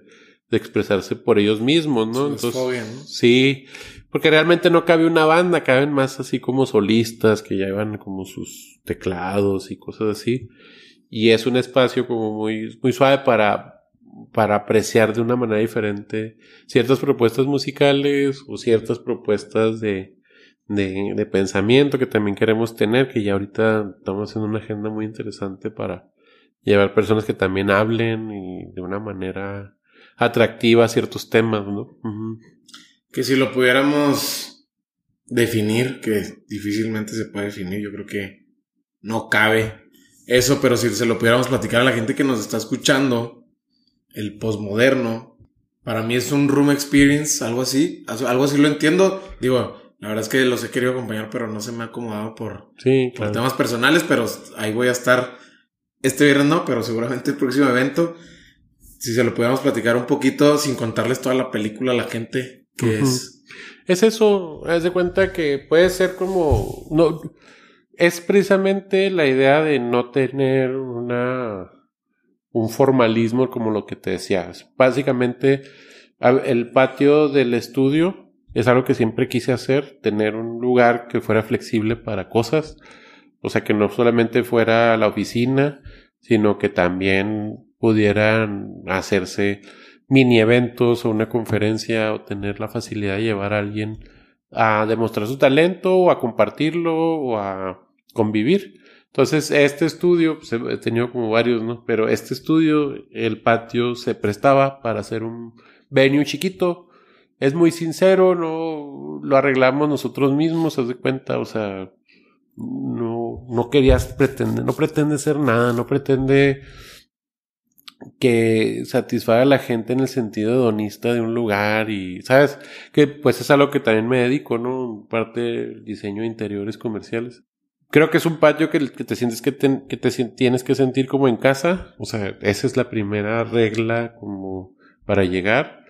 de expresarse por ellos mismos, ¿no? Entonces, ¿no? sí, porque realmente no cabe una banda, caben más así como solistas que llevan como sus teclados y cosas así. Y es un espacio como muy, muy suave para, para apreciar de una manera diferente ciertas propuestas musicales o ciertas propuestas de, de, pensamiento que también queremos tener, que ya ahorita estamos haciendo una agenda muy interesante para llevar personas que también hablen y de una manera atractiva ciertos temas, ¿no? Que si lo pudiéramos definir, que difícilmente se puede definir, yo creo que no cabe eso, pero si se lo pudiéramos platicar a la gente que nos está escuchando, el posmoderno. Para mí es un room experience, algo así. Algo así lo entiendo. Digo, la verdad es que los he querido acompañar, pero no se me ha acomodado por, temas personales. Pero ahí voy a estar este viernes, no, pero seguramente el próximo evento. Si se lo pudiéramos platicar un poquito sin contarles toda la película a la gente que es. Es eso, haz de cuenta que puede ser como. No, es precisamente la idea de no tener una un formalismo como lo que te decías. Básicamente, el patio del estudio es algo que siempre quise hacer, tener un lugar que fuera flexible para cosas, o sea, que no solamente fuera la oficina, sino que también pudieran hacerse mini eventos o una conferencia o tener la facilidad de llevar a alguien a demostrar su talento o a compartirlo o a convivir. Entonces, este estudio, pues, he tenido como varios, ¿no? Pero este estudio, el patio se prestaba para hacer un venue chiquito. Es muy sincero, no lo arreglamos nosotros mismos, haz de cuenta, o sea, no, no querías pretender, no pretende ser nada, no pretende que satisfaga a la gente en el sentido hedonista de un lugar y, ¿sabes? Que pues es algo que también me dedico, ¿no? Parte del diseño de interiores comerciales creo que es un patio que, te sientes que te, tienes que sentir como en casa. O sea, esa es la primera regla como para llegar.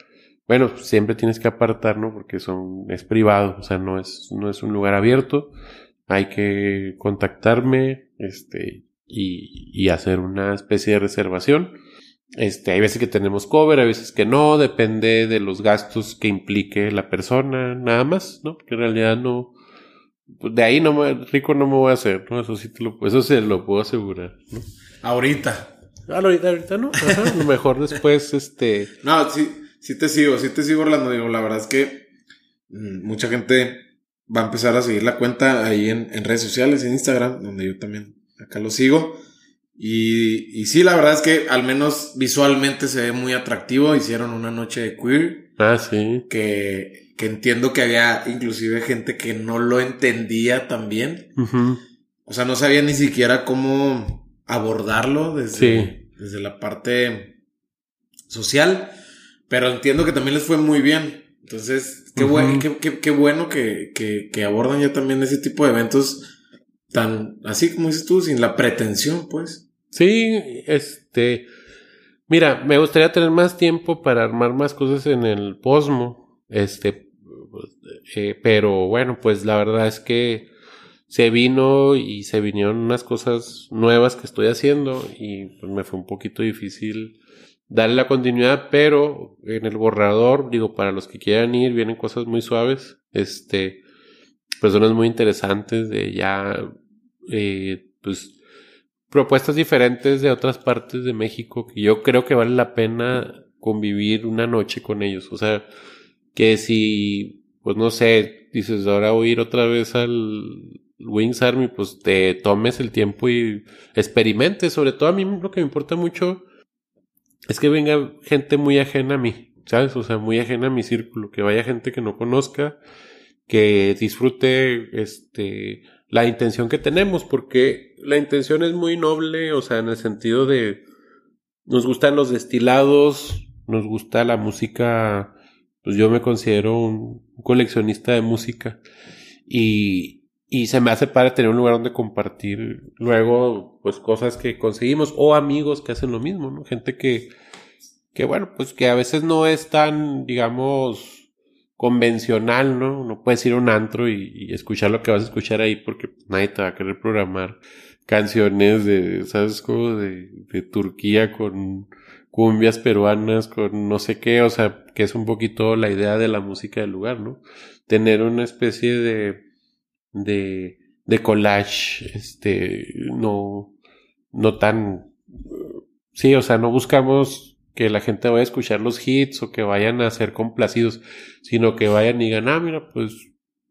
Bueno, siempre tienes que apartar, ¿no? Porque son, es privado, o sea, no es, no es un lugar abierto. Hay que contactarme, este, y, y hacer una especie de reservación. Este, hay veces que tenemos cover, hay veces que no, depende de los gastos que implique la persona, nada más, ¿no? Porque en realidad no, de ahí no me, rico no me voy a hacer, ¿no? Eso sí te lo, eso se lo puedo asegurar, ¿no? Ahorita. Ah, ahorita, ahorita no. a lo mejor después, este. No, sí, sí te sigo, sí te sigo hablando. Digo, la verdad es que mm, mucha gente va a empezar a seguir la cuenta ahí en, en redes sociales, en Instagram, donde yo también acá lo sigo. Y, y sí, la verdad es que al menos visualmente se ve muy atractivo. Hicieron una noche de queer. Ah, sí. Que que entiendo que había inclusive gente que no lo entendía también. O sea, no sabía ni siquiera cómo abordarlo desde, desde la parte social, pero entiendo que también les fue muy bien. Entonces, qué, qué, qué, bueno que, que, que, abordan ya también ese tipo de eventos tan, así como dices tú, sin la pretensión, pues. Sí, este, mira, me gustaría tener más tiempo para armar más cosas en el Posmo. Este, eh, pero bueno, pues la verdad es que se vino y se vinieron unas cosas nuevas que estoy haciendo y pues me fue un poquito difícil darle la continuidad, pero en el borrador, digo, para los que quieran ir, vienen cosas muy suaves, este, personas muy interesantes de ya, eh, pues, propuestas diferentes de otras partes de México que yo creo que vale la pena convivir una noche con ellos, o sea, que si, pues no sé, dices, ahora voy a ir otra vez al Wings Army, pues te tomes el tiempo y experimentes. Sobre todo a mí lo que me importa mucho es que venga gente muy ajena a mí, ¿sabes? O sea, muy ajena a mi círculo, que vaya gente que no conozca, que disfrute, este, la intención que tenemos, porque la intención es muy noble, o sea, en el sentido de nos gustan los destilados, nos gusta la música, pues yo me considero un coleccionista de música y, y se me hace para tener un lugar donde compartir luego pues cosas que conseguimos o amigos que hacen lo mismo, ¿no? Gente que, que bueno, pues que a veces no es tan, digamos, convencional, ¿no? No puedes ir a un antro y, escuchar lo que vas a escuchar ahí porque nadie te va a querer programar canciones de, ¿sabes? De Turquía con cumbias peruanas, con no sé qué, o sea, que es un poquito la idea de la música del lugar, ¿no? Tener una especie de, de, de collage, este, no, no tan, sí, o sea, no buscamos que la gente vaya a escuchar los hits o que vayan a ser complacidos, sino que vayan y digan, ah, mira, pues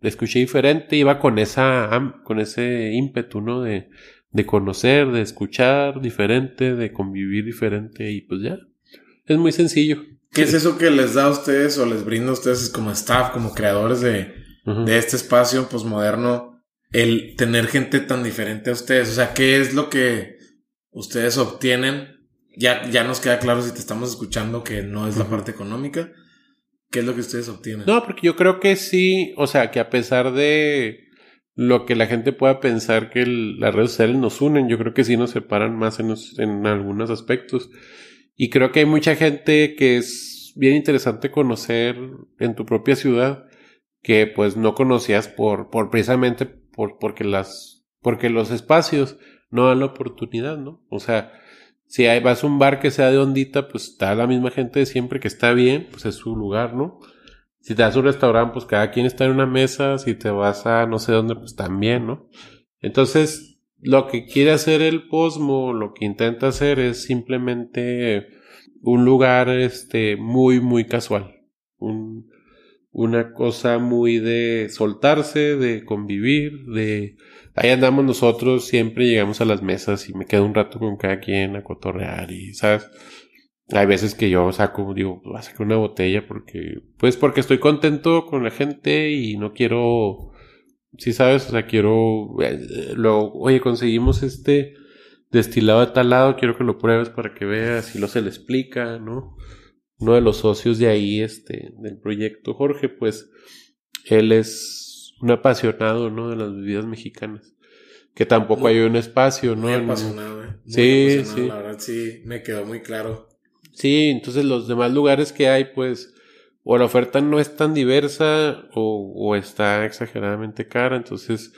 escuché diferente, iba con esa, con ese ímpetu, ¿no? De, de conocer, de escuchar diferente, de convivir diferente y pues ya. Es muy sencillo. ¿Qué es eso que les da a ustedes o les brinda a ustedes como staff, como creadores de, de este espacio posmoderno, el tener gente tan diferente a ustedes? O sea, ¿qué es lo que ustedes obtienen ya, ya nos queda claro si te estamos escuchando que no es la parte económica. ¿Qué es lo que ustedes obtienen? No, porque yo creo que sí, o sea, que a pesar de lo que la gente pueda pensar que las redes sociales nos unen, yo creo que sí nos separan más en, en algunos aspectos. Y creo que hay mucha gente que es bien interesante conocer en tu propia ciudad que pues no conocías por, por precisamente por, porque las, porque los espacios no dan la oportunidad, ¿no? O sea, si vas a un bar que sea de ondita, pues está la misma gente de siempre que está bien, pues es su lugar, ¿no? Si te vas a un restaurante, pues cada quien está en una mesa, si te vas a no sé dónde, pues también, ¿no? Entonces, lo que quiere hacer el Posmo, lo que intenta hacer es simplemente un lugar este muy muy casual, un, una cosa muy de soltarse, de convivir, de ahí andamos nosotros, siempre llegamos a las mesas y me quedo un rato con cada quien a cotorrear y, ¿sabes? Hay veces que yo saco, digo, voy a sacar una botella porque, pues porque estoy contento con la gente y no quiero, sí sabes, o sea, quiero, eh, luego, oye, conseguimos este destilado de tal lado, quiero que lo pruebes para que veas y lo se le explica, ¿no? Uno de los socios de ahí, este, del proyecto, Jorge, pues, él es un apasionado, ¿no? De las bebidas mexicanas. Que tampoco hay un espacio, ¿no? Muy apasionado, ¿eh? sí, sí. La verdad, sí, me quedó muy claro. Sí, entonces los demás lugares que hay, pues, o la oferta no es tan diversa o, o está exageradamente cara, entonces,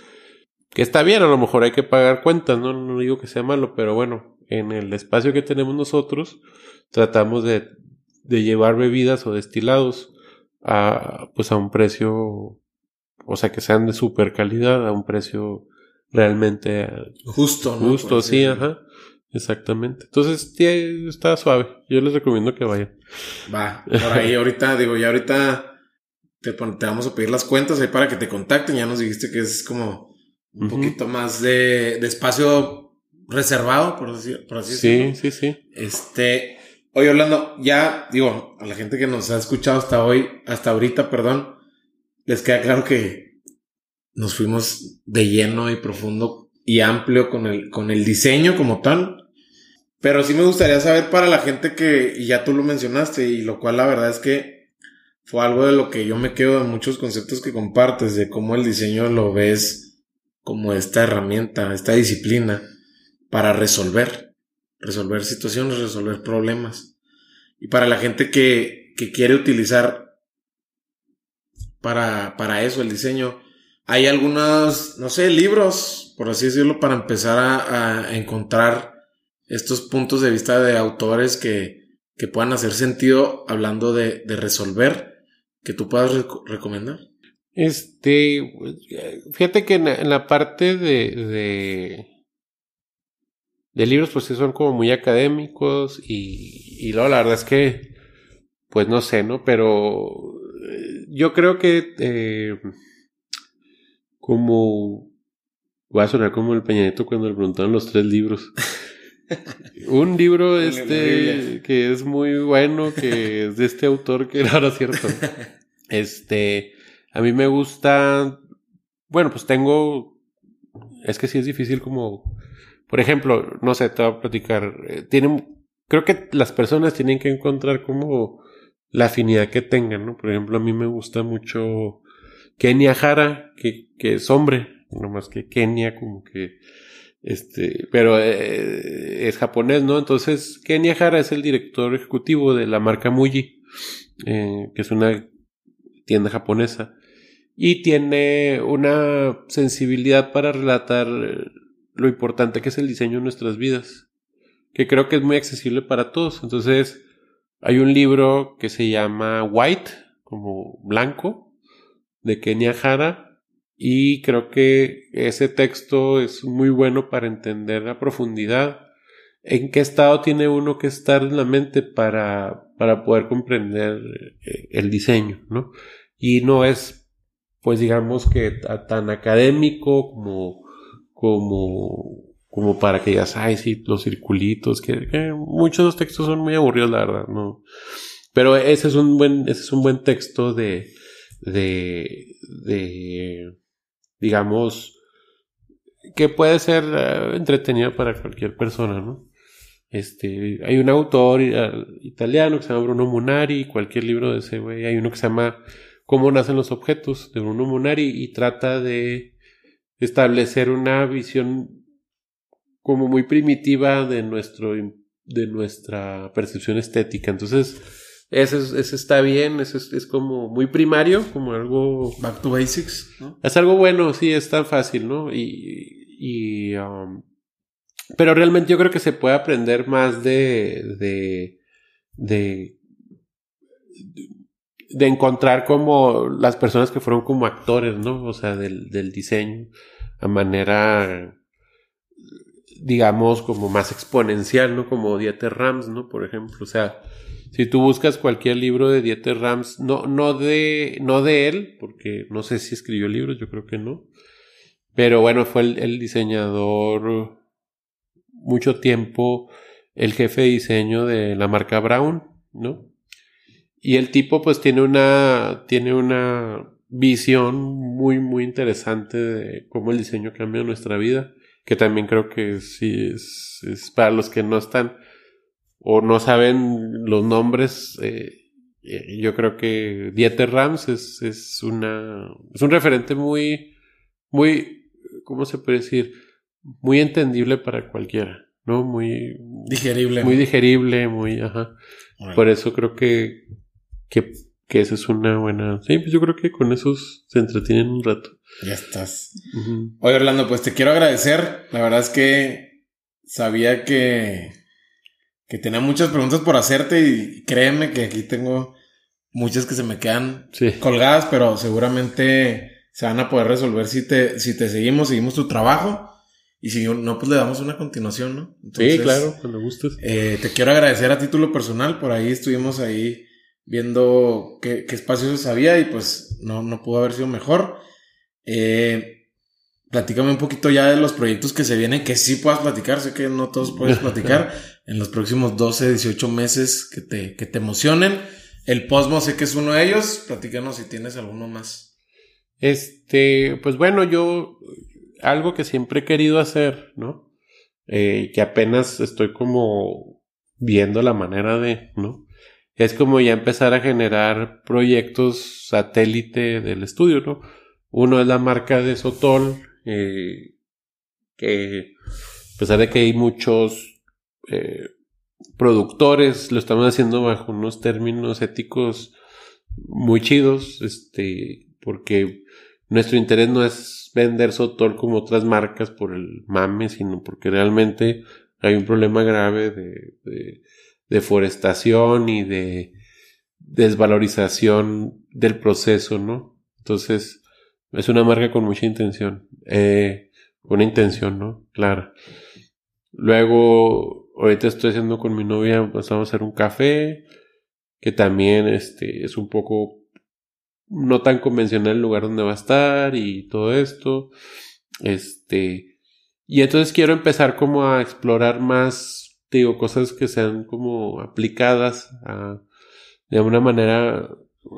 que está bien, a lo mejor hay que pagar cuentas, ¿no? No digo que sea malo, pero bueno, en el espacio que tenemos nosotros, tratamos de, de llevar bebidas o destilados a, pues, a un precio o sea, que sean de super calidad a un precio realmente justo, ¿no? Justo, sí, ajá. Exactamente. Entonces, sí, está suave. Yo les recomiendo que vayan. Va, por ahí ahorita, digo, ya ahorita te, te, vamos a pedir las cuentas ahí para que te contacten. Ya nos dijiste que es como un poquito más de, de, espacio reservado, por, decir, por así decirlo. Sí, sí, sí. Este, oye, Orlando, ya, digo, a la gente que nos ha escuchado hasta hoy, hasta ahorita, perdón, les queda claro que nos fuimos de lleno y profundo y amplio con el, con el diseño como tal. Pero sí me gustaría saber para la gente que, y ya tú lo mencionaste, y lo cual la verdad es que fue algo de lo que yo me quedo de muchos conceptos que compartes, de cómo el diseño lo ves como esta herramienta, esta disciplina para resolver, resolver situaciones, resolver problemas. Y para la gente que, que quiere utilizar para, para eso, el diseño. Hay algunos, no sé, libros, por así decirlo, para empezar a, encontrar estos puntos de vista de autores que, que puedan hacer sentido hablando de, de resolver, que tú puedas recomendar. Este, fíjate que en la, parte de, de, libros, pues sí son como muy académicos y, y luego la verdad es que, pues no sé, ¿no? Pero yo creo que eh, como va a sonar como el Peñanito cuando le preguntaron los tres libros. Un libro este que es muy bueno, que es de este autor que era cierto. Este, a mí me gusta, bueno, pues tengo es que sí es difícil como, por ejemplo, no sé, te voy a platicar, eh, tienen, creo que las personas tienen que encontrar como la afinidad que tengan, ¿no? Por ejemplo, a mí me gusta mucho Kenia Hara, que, que es hombre, no más que Kenia, como que, este, pero eh, es japonés, ¿no? Entonces, Kenia Hara es el director ejecutivo de la marca Muji, eh, que es una tienda japonesa y tiene una sensibilidad para relatar lo importante que es el diseño en nuestras vidas, que creo que es muy accesible para todos. Entonces, hay un libro que se llama White, como blanco, de Kenia Hara, y creo que ese texto es muy bueno para entender a profundidad en qué estado tiene uno que estar en la mente para, para poder comprender eh, el diseño, ¿no? Y no es pues digamos que tan académico como, como, como para que ya ay, sí, los circulitos, que, muchos de los textos son muy aburridos, la verdad, ¿no? Pero ese es un buen, ese es un buen texto de, de, de, digamos, que puede ser eh, entretenido para cualquier persona, ¿no? Este, hay un autor eh, italiano que se llama Bruno Munari, cualquier libro de ese güey, hay uno que se llama cómo nacen los objetos de Bruno Munari y trata de establecer una visión como muy primitiva de nuestro de nuestra percepción estética. Entonces, ese, ese está bien, ese es, como muy primario, como algo... Back to basics, Es algo bueno, sí, es tan fácil, ¿no? Y... y um, pero realmente yo creo que se puede aprender más de, de, de de encontrar como las personas que fueron como actores, ¿no? O sea, del, del diseño a manera, digamos, como más exponencial, ¿no? Como Dieter Rams, ¿no? Por ejemplo, o sea, si tú buscas cualquier libro de Dieter Rams, no, no de, no de él, porque no sé si escribió libros, yo creo que no. Pero bueno, fue el, diseñador mucho tiempo, el jefe de diseño de la marca Brown, ¿no? Y el tipo pues tiene una, tiene una visión muy, muy interesante de cómo el diseño cambia nuestra vida, que también creo que sí es, es para los que no están o no saben los nombres, eh, eh, yo creo que Dieter Rams es, es, una, es un referente muy, muy, ¿cómo se puede decir? Muy entendible para cualquiera, ¿no? Muy digerible. Muy digerible, muy, ajá. Por eso creo que que, que esa es una buena. Sí, pues yo creo que con esos se entretienen un rato. Ya estás. Oye, Orlando, pues te quiero agradecer. La verdad es que sabía que, que tenía muchas preguntas por hacerte y créeme que aquí tengo muchas que se me quedan colgadas, pero seguramente se van a poder resolver si te, si te seguimos, seguimos tu trabajo. Y si no, pues le damos una continuación, ¿no? sí, claro, cuando gustes. Eh, te quiero agradecer a título personal, por ahí estuvimos ahí viendo qué, qué espacios había y pues no, no pudo haber sido mejor. Eh, platícame un poquito ya de los proyectos que se vienen, que sí puedas platicar, sé que no todos puedes platicar, en los próximos 12, 18 meses que te, que te emocionen. El Posmo sé que es uno de ellos, platícanos si tienes alguno más. Este, pues bueno, yo algo que siempre he querido hacer, ¿no? Eh, que apenas estoy como viendo la manera de, ¿no? Es como ya empezar a generar proyectos satélite del estudio, ¿no? Uno es la marca de Sotol, eh, que a pesar de que hay muchos eh, productores, lo estamos haciendo bajo unos términos éticos muy chidos, este, porque nuestro interés no es vender Sotol como otras marcas por el mame, sino porque realmente hay un problema grave de deforestación y de desvalorización del proceso, ¿no? Entonces, es una marca con mucha intención. Eh, una intención, ¿no? Claro. Luego, ahorita estoy haciendo con mi novia, vamos a hacer un café, que también este, es un poco no tan convencional el lugar donde va a estar y todo esto. Este, y entonces quiero empezar como a explorar más digo, cosas que sean como aplicadas de alguna manera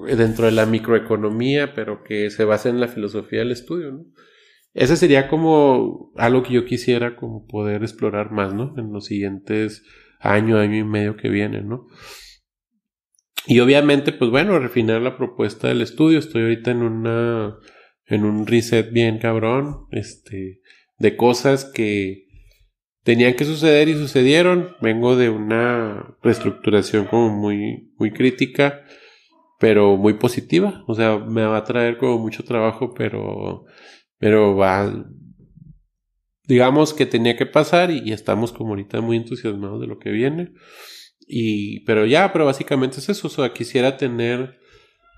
dentro de la microeconomía, pero que se basen en la filosofía del estudio, ¿no? ese sería como algo que yo quisiera como poder explorar más, ¿no? En los siguientes año, año y medio que vienen, ¿no? Y obviamente, pues bueno, refinar la propuesta del estudio. Estoy ahorita en una, en un reset bien cabrón, este, de cosas que tenían que suceder y sucedieron. Vengo de una reestructuración como muy, muy crítica, pero muy positiva. O sea, me va a traer como mucho trabajo, pero pero va, digamos que tenía que pasar y, estamos como ahorita muy entusiasmados de lo que viene. Y, pero ya, pero básicamente es eso. O sea, quisiera tener,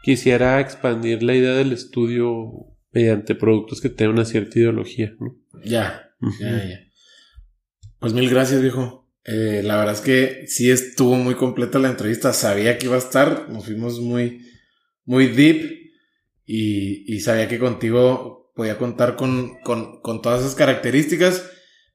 quisiera expandir la idea del estudio mediante productos que tengan una cierta ideología, ¿no? Ya, ya, ya. Pues mil gracias, viejo. Eh, la verdad es que sí estuvo muy completa la entrevista. Sabía que iba a estar. Nos fuimos muy, muy deep. Y, y sabía que contigo podía contar con, con, todas esas características.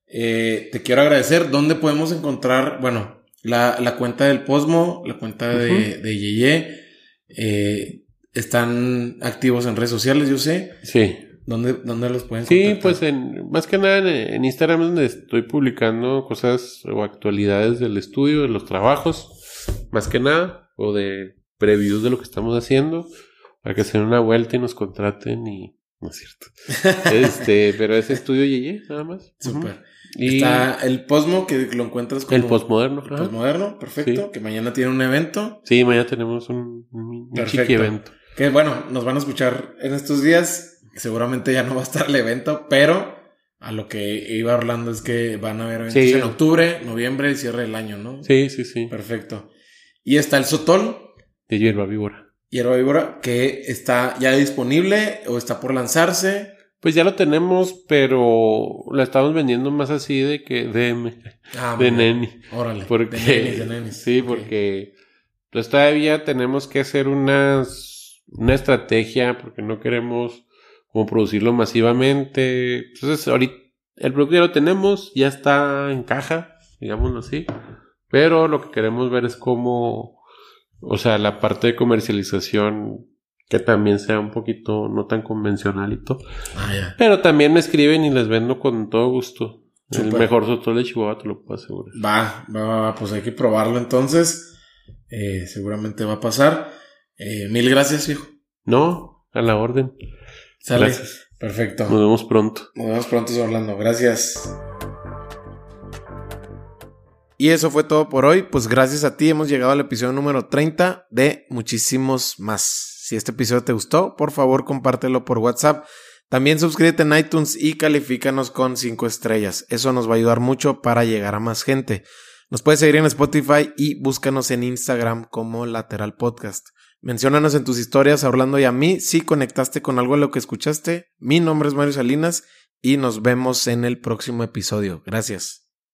Eh, te quiero agradecer. ¿Dónde podemos encontrar, bueno, la, la cuenta del Posmo, la cuenta de, de Yeye? Eh, están activos en redes sociales, yo sé. Sí. ¿Dónde, dónde los pueden Sí, pues en, más que nada en, Instagram es donde estoy publicando cosas o actualidades del estudio, de los trabajos, más que nada, o de previews de lo que estamos haciendo, para que se den una vuelta y nos contraten y no es cierto. este, pero ese estudio Yeye, nada más. Súper. Y Está el Posmo, que lo encuentras como... El Postmoderno. El Postmoderno, perfecto. Que mañana tiene un evento. Sí, mañana tenemos un, un evento. Que bueno, nos van a escuchar en estos días. Seguramente ya no va a estar el evento, pero a lo que iba Orlando es que van a haber eventos en octubre, noviembre y cierre del año, ¿no? Sí, sí, sí. Perfecto. Y está el Sotol. De hierba víbora hierba víbora que está ya disponible o está por lanzarse. Pues ya lo tenemos, pero la estamos vendiendo más así de que DM. Ah, de neni. Órale. Porque, de Sí, porque pues todavía tenemos que hacer unas, una estrategia porque no queremos como producirlo masivamente. Entonces, ahorita el producto ya lo tenemos, ya está en caja, digámoslo así. Pero lo que queremos ver es cómo o sea, la parte de comercialización que también sea un poquito no tan convencionalito. Ah, ya. Pero también me escriben y les vendo con todo gusto. El mejor sotol de Chihuahua, te lo puedo asegurar. Va, va, va, pues hay que probarlo entonces. Eh, seguramente va a pasar. Eh, mil gracias, hijo. No, a la orden. Sale. Gracias. Perfecto. Nos vemos pronto. Nos vemos pronto, Orlando. Gracias. Y eso fue todo por hoy. Pues gracias a ti hemos llegado al episodio número 30 de muchísimos más. Si este episodio te gustó, por favor compártelo por WhatsApp. También suscríbete en iTunes y califícanos con 5 estrellas. Eso nos va a ayudar mucho para llegar a más gente. Nos puedes seguir en Spotify y búscanos en Instagram como Lateral Podcast. Menciónanos en tus historias a Orlando y a mí si conectaste con algo de lo que escuchaste. Mi nombre es Mario Salinas y nos vemos en el próximo episodio. Gracias.